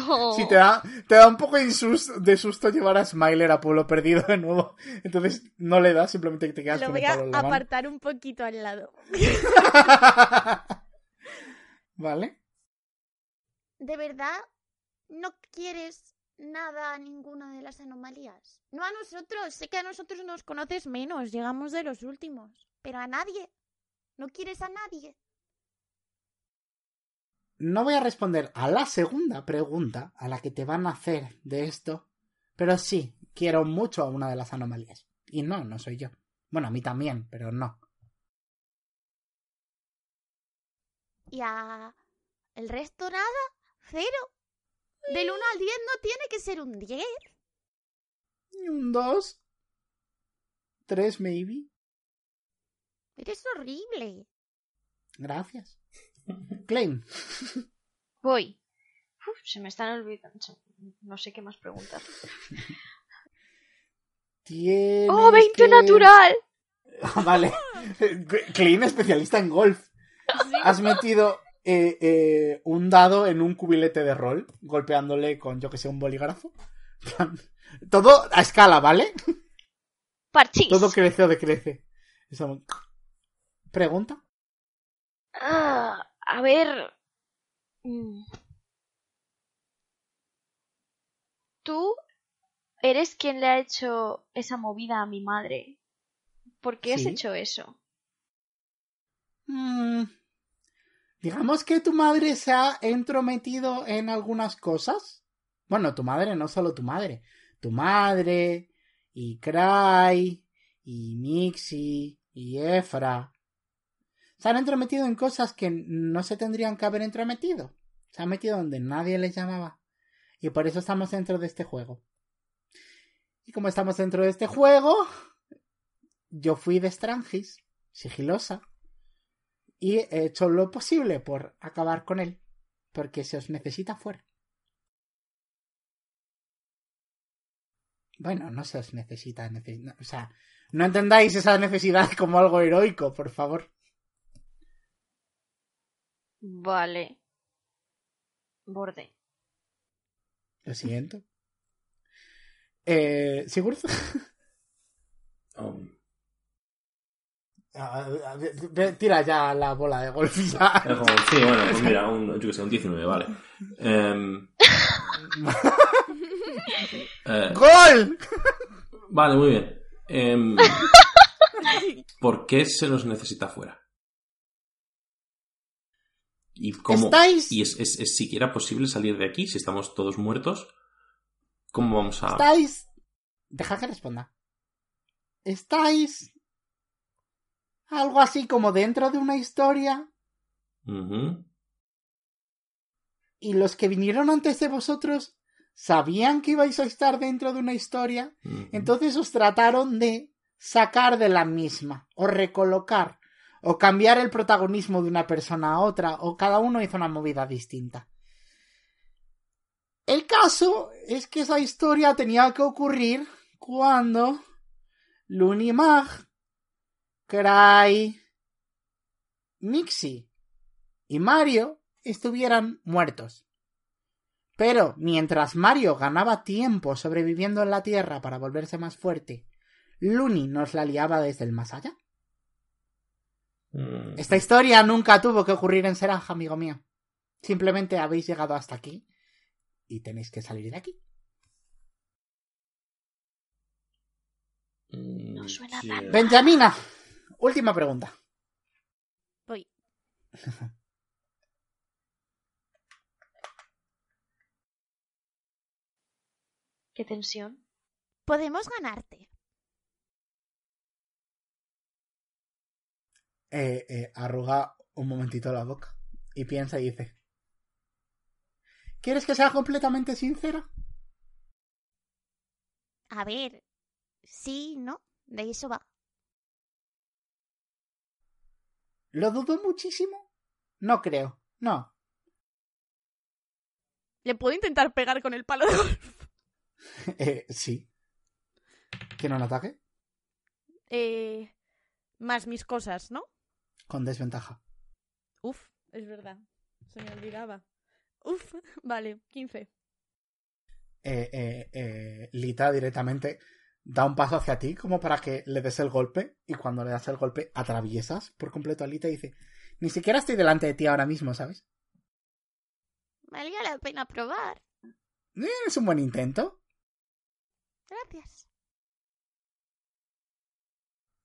Oh. Si te da, te da un poco de susto, de susto llevar a Smiler a pueblo perdido de nuevo, entonces no le das, simplemente te quedas Lo con voy a apartar un poquito al lado. <laughs> ¿Vale? ¿De verdad no quieres nada a ninguna de las anomalías? No a nosotros, sé que a nosotros nos conoces menos, llegamos de los últimos, pero a nadie. ¿No quieres a nadie? No voy a responder a la segunda pregunta a la que te van a hacer de esto, pero sí, quiero mucho a una de las anomalías. Y no, no soy yo. Bueno, a mí también, pero no. ¿Y a el resto nada? ¿Cero? Del 1 al 10 no tiene que ser un 10. Un dos. Tres, maybe. Eres horrible. Gracias. <laughs> Claim. Voy. Uf, se me están olvidando. No sé qué más preguntar. Tienes ¡Oh, 20 que- natural! <laughs> Vale. Clean, especialista en golf. Has metido eh, eh, un dado en un cubilete de rol, golpeándole con, yo que sé, un bolígrafo. <laughs> Todo a escala, ¿vale? Parchís. Todo crece o decrece. ¿Pregunta? Ah, a ver. Mm. Tú eres quien le ha hecho esa movida a mi madre. ¿Por qué has hecho eso? Mm, digamos que tu madre se ha entrometido en algunas cosas. Bueno, tu madre, no solo tu madre. Tu madre, y Cry, y Mixi, y Efra. Se han entrometido en cosas que no se tendrían que haber entrometido. Se han metido donde nadie les llamaba. Y por eso estamos dentro de este juego. Y como estamos dentro de este juego, yo fui de Strangis, sigilosa, y he hecho lo posible por acabar con él, porque se os necesita fuera. Bueno, no se os necesita, o sea, no entendáis esa necesidad como algo heroico, por favor. Vale. Borde. Lo siento. Eh, ¿Sigurd? <laughs> Um, Tira ya la bola de golf ya. era como, sí, <laughs> bueno, pues mira, un, yo que sé, un 19, vale. Em, eh, ¡Gol! vale, muy bien. Em, ¿Por qué se nos necesita fuera? ¿Y cómo? Estáis- ¿Y es, es- es siquiera posible salir de aquí si estamos todos muertos? ¿Cómo vamos a...? Estáis. Deja que responda. Estáis. Algo así como dentro de una historia. Y los que vinieron antes de vosotros sabían que ibais a estar dentro de una historia. Entonces os trataron de sacar de la misma. O recolocar. O cambiar el protagonismo de una persona a otra. O cada uno hizo una movida distinta. El caso es que esa historia tenía que ocurrir cuando Lunimag, Cry, Mixi y Mario estuvieran muertos. Pero mientras Mario ganaba tiempo sobreviviendo en la Tierra para volverse más fuerte, Luni nos la liaba desde el más allá. Mm. Esta historia nunca tuvo que ocurrir en Seranja, amigo mío. Simplemente habéis llegado hasta aquí y tenéis que salir de aquí. Mm, No suena Benjamina, última pregunta. Voy. <laughs> ¿Qué tensión? Podemos ganarte. Eh, eh, arruga un momentito la boca y piensa y dice: ¿Quieres que sea completamente sincera? A ver. Sí, ¿no? De eso va. ¿Lo dudo muchísimo? No creo. No. ¿Le puedo intentar pegar con el palo de golf? <laughs> Eh, sí. ¿Quiere un ataque? Eh, más mis cosas, ¿no? Con desventaja. Uf, es verdad. Se me olvidaba. Uf, <laughs> vale, 15. Eh, eh, eh, Lita directamente da un paso hacia ti como para que le des el golpe y cuando le das el golpe atraviesas por completo a Lita y dice ni siquiera estoy delante de ti ahora mismo, ¿sabes? Valía la pena probar. Es un buen intento. Gracias.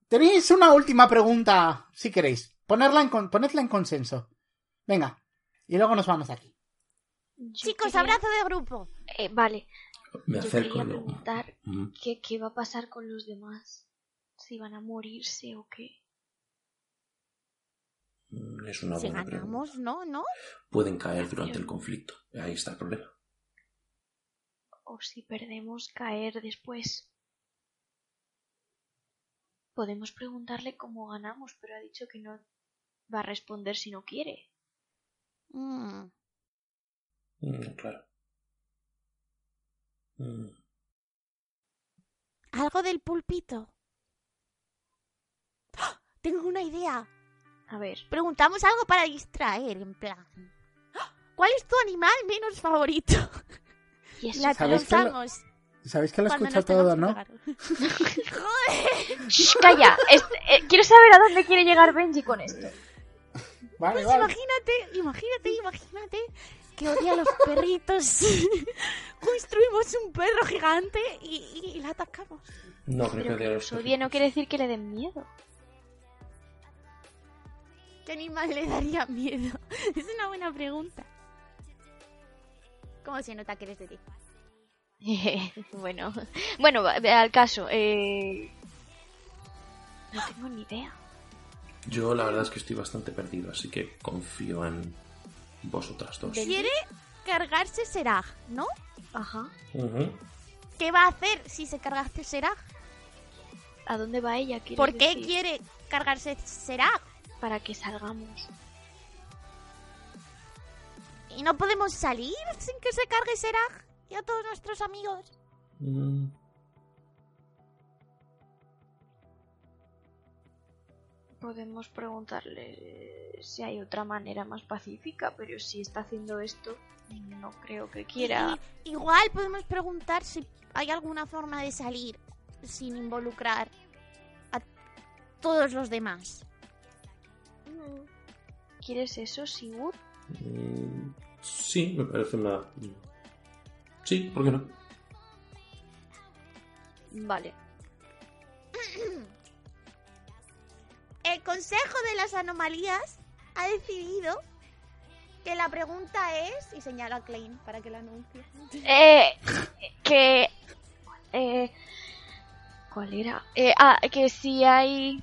Tenéis una última pregunta, si queréis. Ponerla en con- ponedla en consenso. Venga. Y luego nos vamos aquí. Yo Chicos, quería- abrazo de grupo. Eh, vale, Me yo acerco quería y lo- preguntar qué, qué va a pasar con los demás. Si van a morirse o qué. Mm, Es una Si buena ganamos, pregunta. ¿no? ¿No? Pueden caer durante el conflicto. Ahí está el problema. O si perdemos, caer después. Podemos preguntarle cómo ganamos, pero ha dicho que no va a responder si no quiere. Mm. Mm, claro. Mm. Algo del pulpito. ¡Ah! Tengo una idea. A ver, Preguntamos algo para distraer, en plan. ¡Ah! ¿Cuál es tu animal menos favorito? y eso La ¿Sabes qué lo- lanzamos Sabéis que lo escucha todo, ¿no? <laughs> calla. Este- eh, quiero saber a dónde quiere llegar Benji con esto. Vale, Pues vale. imagínate, imagínate, imagínate que odia a los perritos. <laughs> Construimos un perro gigante y, y la atacamos. No creo que Pero odie que a los odie no quiere decir que le den miedo. ¿Qué animal le daría miedo? <laughs> Es una buena pregunta. ¿Cómo se nota que eres de ti? <laughs> bueno, bueno, al caso. Eh... No tengo ni idea. Yo la verdad es que estoy bastante perdido, así que confío en vosotras dos. Quiere cargarse Serag, ¿no? Ajá. ¿Qué va a hacer si se cargase Serag? ¿A dónde va ella? ¿Quieres ¿Por qué decir? quiere cargarse Serag? Para que salgamos. ¿Y no podemos salir sin que se cargue Serag y a todos nuestros amigos? Mm. Podemos preguntarle si hay otra manera más pacífica, pero si está haciendo esto, no creo que quiera. Y- igual podemos preguntar si hay alguna forma de salir sin involucrar a todos los demás. Mm. ¿Quieres eso, Sigurd? Mm, Sí, me parece una... Sí, ¿por qué no? Vale. <clears throat> El Consejo de las Anomalías ha decidido que la pregunta es, y señala a Klein para que la anuncie. Eh, que... Eh, ¿Cuál era? Eh, ah, que si hay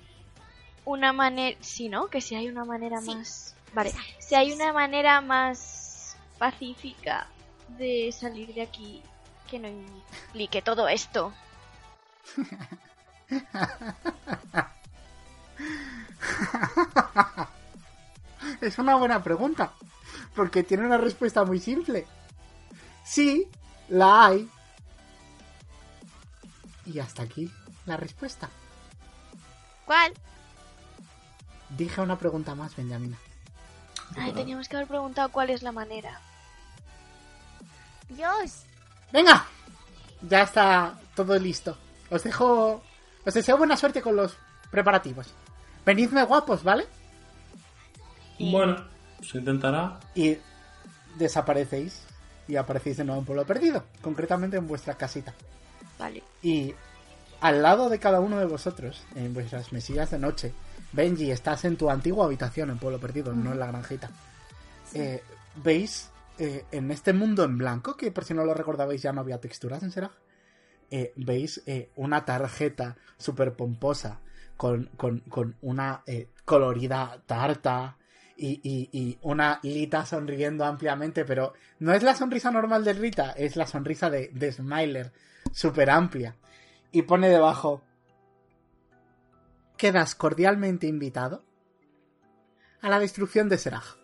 una manera... Sí, ¿no? Que si hay una manera Sí. más... Vale. Si hay una manera más pacífica de salir de aquí que no implique todo esto. <laughs> <laughs> Es una buena pregunta. Porque tiene una respuesta muy simple. Sí, la hay. Y hasta aquí la respuesta. ¿Cuál? Dije una pregunta más, Benjamina. Ay, teníamos que haber preguntado cuál es la manera. Dios. Venga, ya está todo listo. Os dejo. Os deseo buena suerte con los preparativos. Venidme guapos, ¿vale? Bueno, se intentará. Y desaparecéis. Y aparecéis de nuevo en Pueblo Perdido. Concretamente en vuestra casita. Vale. Y al lado de cada uno de vosotros, en vuestras mesillas de noche, Benji, estás en tu antigua habitación en Pueblo Perdido, no en la granjita. Eh, Veis eh, en este mundo en blanco, que por si no lo recordabais ya no había texturas en Serag, eh, veis eh, una tarjeta súper pomposa con, con- con una eh, colorida tarta y, y- y una Lita sonriendo ampliamente, pero no es la sonrisa normal de Rita, es la sonrisa de, de Smiler, súper amplia. Y pone debajo, quedas cordialmente invitado a la destrucción de Seraj.